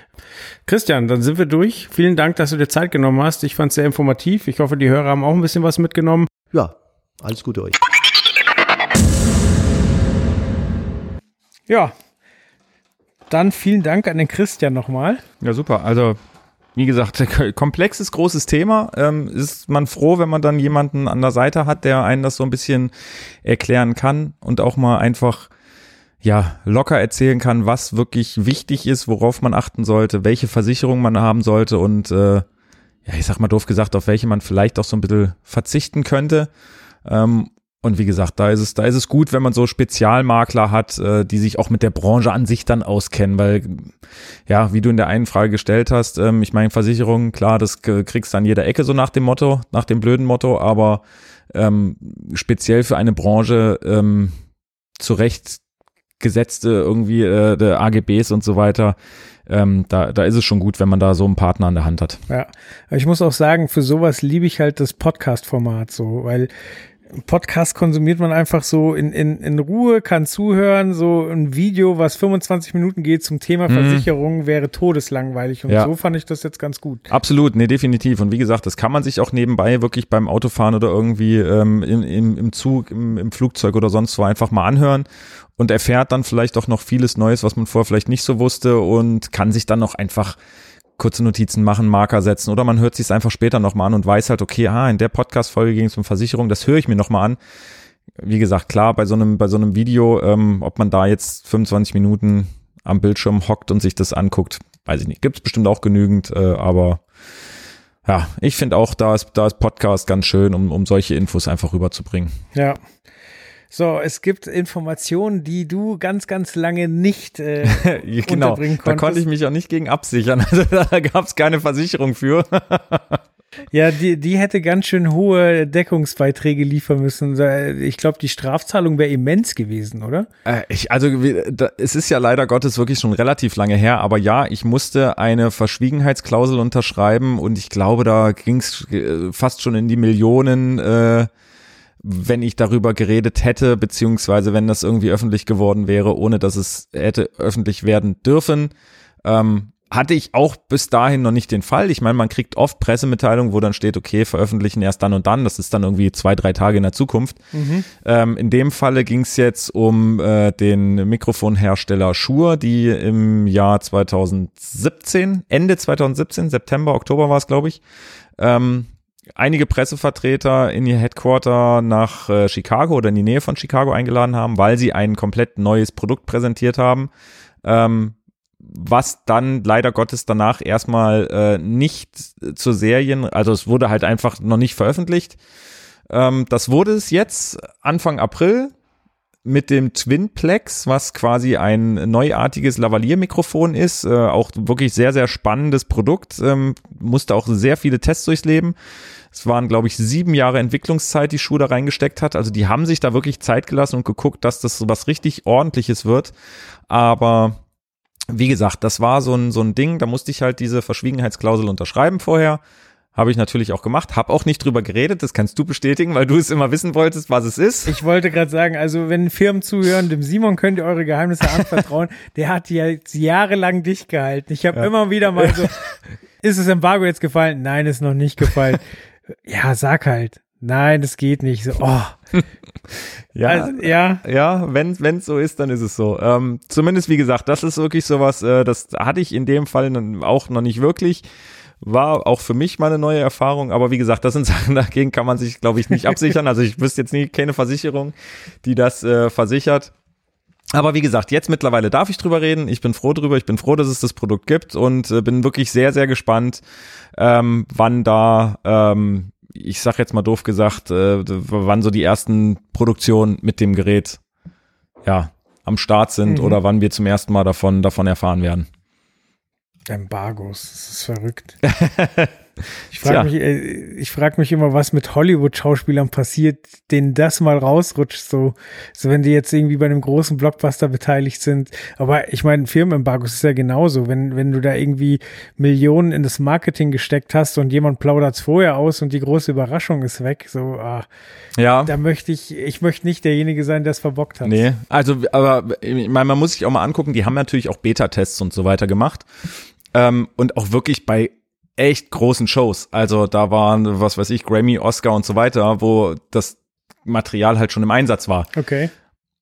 Christian, dann sind wir durch. Vielen Dank, dass du dir Zeit genommen hast. Ich fand es sehr informativ. Ich hoffe, die Hörer haben auch ein bisschen was mitgenommen. Ja, alles Gute euch. Ja, dann vielen Dank an den Christian nochmal. Ja, super. Also, wie gesagt, komplexes, großes Thema. Ähm, ist man froh, wenn man dann jemanden an der Seite hat, der einen das so ein bisschen erklären kann und auch mal einfach ja, locker erzählen kann, was wirklich wichtig ist, worauf man achten sollte, welche Versicherung man haben sollte und äh, ja, ich sag mal doof gesagt, auf welche man vielleicht auch so ein bisschen verzichten könnte. Ähm, und wie gesagt, da ist es, da ist es gut, wenn man so Spezialmakler hat, äh, die sich auch mit der Branche an sich dann auskennen, weil ja, wie du in der einen Frage gestellt hast, ähm, ich meine Versicherungen, klar, das kriegst du an jeder Ecke so nach dem Motto, nach dem blöden Motto, aber ähm, speziell für eine Branche ähm, zurecht gesetzte irgendwie äh, AGBs und so weiter. Ähm, da, da ist es schon gut, wenn man da so einen Partner an der Hand hat. Ja, ich muss auch sagen, für sowas liebe ich halt das Podcast-Format so, weil Podcast konsumiert man einfach so in, in, in Ruhe, kann zuhören. So ein Video, was 25 Minuten geht zum Thema mhm. Versicherung, wäre todeslangweilig. Und ja. so fand ich das jetzt ganz gut. Absolut, nee, definitiv. Und wie gesagt, das kann man sich auch nebenbei wirklich beim Autofahren oder irgendwie ähm, im, im, im Zug, im, im Flugzeug oder sonst wo einfach mal anhören und erfährt dann vielleicht auch noch vieles Neues, was man vorher vielleicht nicht so wusste und kann sich dann noch einfach kurze Notizen machen, Marker setzen oder man hört sich es einfach später nochmal an und weiß halt, okay, ah, in der Podcast-Folge ging es um Versicherung, das höre ich mir nochmal an. Wie gesagt, klar, bei so einem, bei so einem Video, ähm, ob man da jetzt 25 Minuten am Bildschirm hockt und sich das anguckt, weiß ich nicht. Gibt es bestimmt auch genügend, äh, aber ja, ich finde auch, da ist, da ist Podcast ganz schön, um, um solche Infos einfach rüberzubringen. Ja, so, es gibt Informationen, die du ganz, ganz lange nicht äh, genau, unterbringen konntest. Da konnte ich mich auch nicht gegen absichern. Also da gab es keine Versicherung für. ja, die, die hätte ganz schön hohe Deckungsbeiträge liefern müssen. Ich glaube, die Strafzahlung wäre immens gewesen, oder? Äh, ich, also es ist ja leider Gottes wirklich schon relativ lange her, aber ja, ich musste eine Verschwiegenheitsklausel unterschreiben und ich glaube, da ging es äh, fast schon in die Millionen. Äh, wenn ich darüber geredet hätte, beziehungsweise wenn das irgendwie öffentlich geworden wäre, ohne dass es hätte öffentlich werden dürfen. Ähm, hatte ich auch bis dahin noch nicht den Fall. Ich meine, man kriegt oft Pressemitteilungen, wo dann steht, okay, veröffentlichen erst dann und dann. Das ist dann irgendwie zwei, drei Tage in der Zukunft. Mhm. Ähm, in dem Falle ging es jetzt um äh, den Mikrofonhersteller Shure, die im Jahr 2017, Ende 2017, September, Oktober war es, glaube ich, ähm, einige Pressevertreter in ihr Headquarter nach äh, Chicago oder in die Nähe von Chicago eingeladen haben, weil sie ein komplett neues Produkt präsentiert haben. Ähm, was dann leider Gottes danach erstmal äh, nicht zu Serien, also es wurde halt einfach noch nicht veröffentlicht. Ähm, das wurde es jetzt Anfang April mit dem Twinplex, was quasi ein neuartiges Lavalier-Mikrofon ist. Äh, auch wirklich sehr, sehr spannendes Produkt. Ähm, musste auch sehr viele Tests durchleben. Es waren, glaube ich, sieben Jahre Entwicklungszeit, die Schuhe da reingesteckt hat. Also die haben sich da wirklich Zeit gelassen und geguckt, dass das was richtig ordentliches wird. Aber wie gesagt, das war so ein, so ein Ding, da musste ich halt diese Verschwiegenheitsklausel unterschreiben vorher. Habe ich natürlich auch gemacht, habe auch nicht drüber geredet, das kannst du bestätigen, weil du es immer wissen wolltest, was es ist. Ich wollte gerade sagen, also wenn Firmen zuhören, dem Simon könnt ihr eure Geheimnisse anvertrauen. Der hat ja jetzt jahrelang dicht gehalten. Ich habe ja. immer wieder mal so, ist das Embargo jetzt gefallen? Nein, ist noch nicht gefallen. ja, sag halt. Nein, das geht nicht. So, oh. ja, also, ja, ja, wenn es so ist, dann ist es so. Ähm, zumindest wie gesagt, das ist wirklich sowas, äh, das hatte ich in dem Fall auch noch nicht wirklich. War auch für mich mal eine neue Erfahrung, aber wie gesagt, das sind Sachen, dagegen kann man sich, glaube ich, nicht absichern. Also ich wüsste jetzt nie keine Versicherung, die das äh, versichert. Aber wie gesagt, jetzt mittlerweile darf ich drüber reden. Ich bin froh drüber. Ich bin froh, dass es das Produkt gibt und äh, bin wirklich sehr, sehr gespannt, ähm, wann da, ähm, ich sag jetzt mal doof gesagt, äh, wann so die ersten Produktionen mit dem Gerät ja am Start sind mhm. oder wann wir zum ersten Mal davon davon erfahren werden. Embargos, das ist verrückt. Ich frage mich, äh, ich frag mich immer, was mit Hollywood-Schauspielern passiert, denen das mal rausrutscht, so, so wenn die jetzt irgendwie bei einem großen Blockbuster beteiligt sind. Aber ich meine, Firmenembargos ist ja genauso. Wenn, wenn du da irgendwie Millionen in das Marketing gesteckt hast und jemand plaudert es vorher aus und die große Überraschung ist weg, so, ah, ja. Da möchte ich, ich möchte nicht derjenige sein, der es verbockt hat. Nee, also, aber ich meine, man muss sich auch mal angucken, die haben natürlich auch Beta-Tests und so weiter gemacht. Ähm, und auch wirklich bei echt großen Shows. Also da waren, was weiß ich, Grammy, Oscar und so weiter, wo das Material halt schon im Einsatz war. Okay.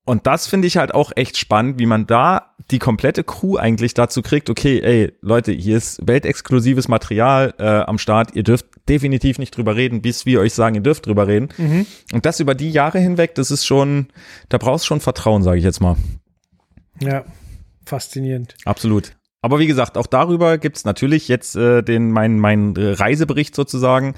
Und das finde ich halt auch echt spannend, wie man da die komplette Crew eigentlich dazu kriegt, okay, ey, Leute, hier ist weltexklusives Material äh, am Start, ihr dürft definitiv nicht drüber reden, bis wir euch sagen, ihr dürft drüber reden. Mhm. Und das über die Jahre hinweg, das ist schon, da brauchst schon Vertrauen, sage ich jetzt mal. Ja, faszinierend. Absolut. Aber wie gesagt, auch darüber gibt's natürlich jetzt äh, den mein mein Reisebericht sozusagen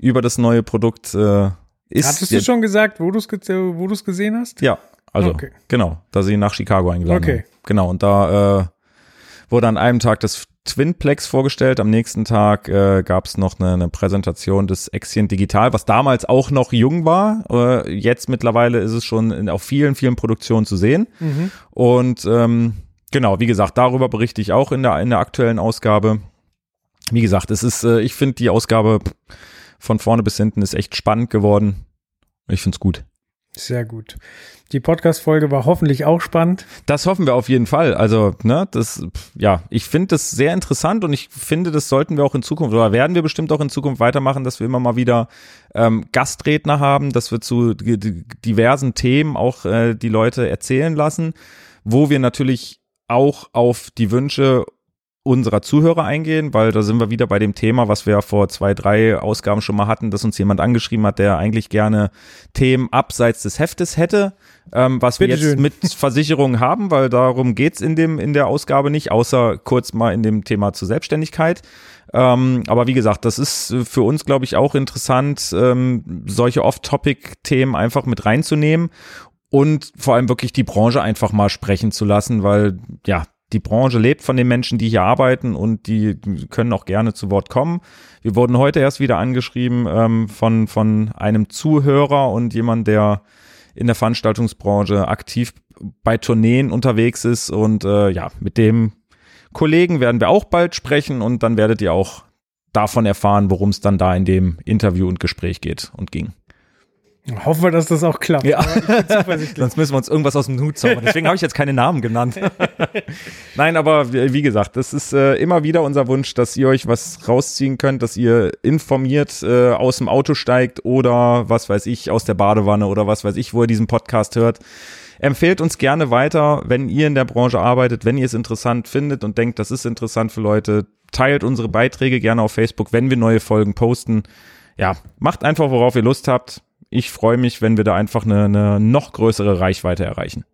über das neue Produkt. Äh, ist Hattest du schon gesagt, wo du es wo du's gesehen hast? Ja, also okay. genau, da sie nach Chicago eingeladen okay. haben. Genau, und da äh, wurde an einem Tag das Twinplex vorgestellt, am nächsten Tag äh, gab es noch eine, eine Präsentation des Exient Digital, was damals auch noch jung war. Äh, jetzt mittlerweile ist es schon in, auf vielen, vielen Produktionen zu sehen. Mhm. Und ähm, Genau, wie gesagt, darüber berichte ich auch in der, in der aktuellen Ausgabe. Wie gesagt, es ist, äh, ich finde die Ausgabe von vorne bis hinten ist echt spannend geworden. Ich finde es gut. Sehr gut. Die Podcast-Folge war hoffentlich auch spannend. Das hoffen wir auf jeden Fall. Also, ne, das, ja, ich finde das sehr interessant und ich finde, das sollten wir auch in Zukunft oder werden wir bestimmt auch in Zukunft weitermachen, dass wir immer mal wieder ähm, Gastredner haben, dass wir zu diversen Themen auch äh, die Leute erzählen lassen, wo wir natürlich auch auf die Wünsche unserer Zuhörer eingehen, weil da sind wir wieder bei dem Thema, was wir vor zwei, drei Ausgaben schon mal hatten, dass uns jemand angeschrieben hat, der eigentlich gerne Themen abseits des Heftes hätte, ähm, was Bitte wir jetzt schön. mit Versicherungen haben, weil darum geht's in dem in der Ausgabe nicht, außer kurz mal in dem Thema zur Selbstständigkeit. Ähm, aber wie gesagt, das ist für uns, glaube ich, auch interessant, ähm, solche Off-Topic-Themen einfach mit reinzunehmen und vor allem wirklich die Branche einfach mal sprechen zu lassen, weil ja, die Branche lebt von den Menschen, die hier arbeiten und die können auch gerne zu Wort kommen. Wir wurden heute erst wieder angeschrieben ähm, von, von einem Zuhörer und jemand, der in der Veranstaltungsbranche aktiv bei Tourneen unterwegs ist und äh, ja, mit dem Kollegen werden wir auch bald sprechen und dann werdet ihr auch davon erfahren, worum es dann da in dem Interview und Gespräch geht und ging. Hoffen wir, dass das auch klappt. Ja. Sonst müssen wir uns irgendwas aus dem Hut zaubern. Deswegen habe ich jetzt keine Namen genannt. Nein, aber wie gesagt, das ist äh, immer wieder unser Wunsch, dass ihr euch was rausziehen könnt, dass ihr informiert äh, aus dem Auto steigt oder was weiß ich, aus der Badewanne oder was weiß ich, wo ihr diesen Podcast hört. Empfehlt uns gerne weiter, wenn ihr in der Branche arbeitet, wenn ihr es interessant findet und denkt, das ist interessant für Leute. Teilt unsere Beiträge gerne auf Facebook, wenn wir neue Folgen posten ja, macht einfach, worauf ihr Lust habt. Ich freue mich, wenn wir da einfach eine, eine noch größere Reichweite erreichen.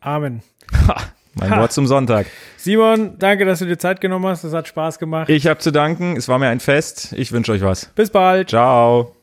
Amen. Ha, mein ha. Wort zum Sonntag. Simon, danke, dass du dir Zeit genommen hast. Das hat Spaß gemacht. Ich habe zu danken. Es war mir ein Fest. Ich wünsche euch was. Bis bald. Ciao.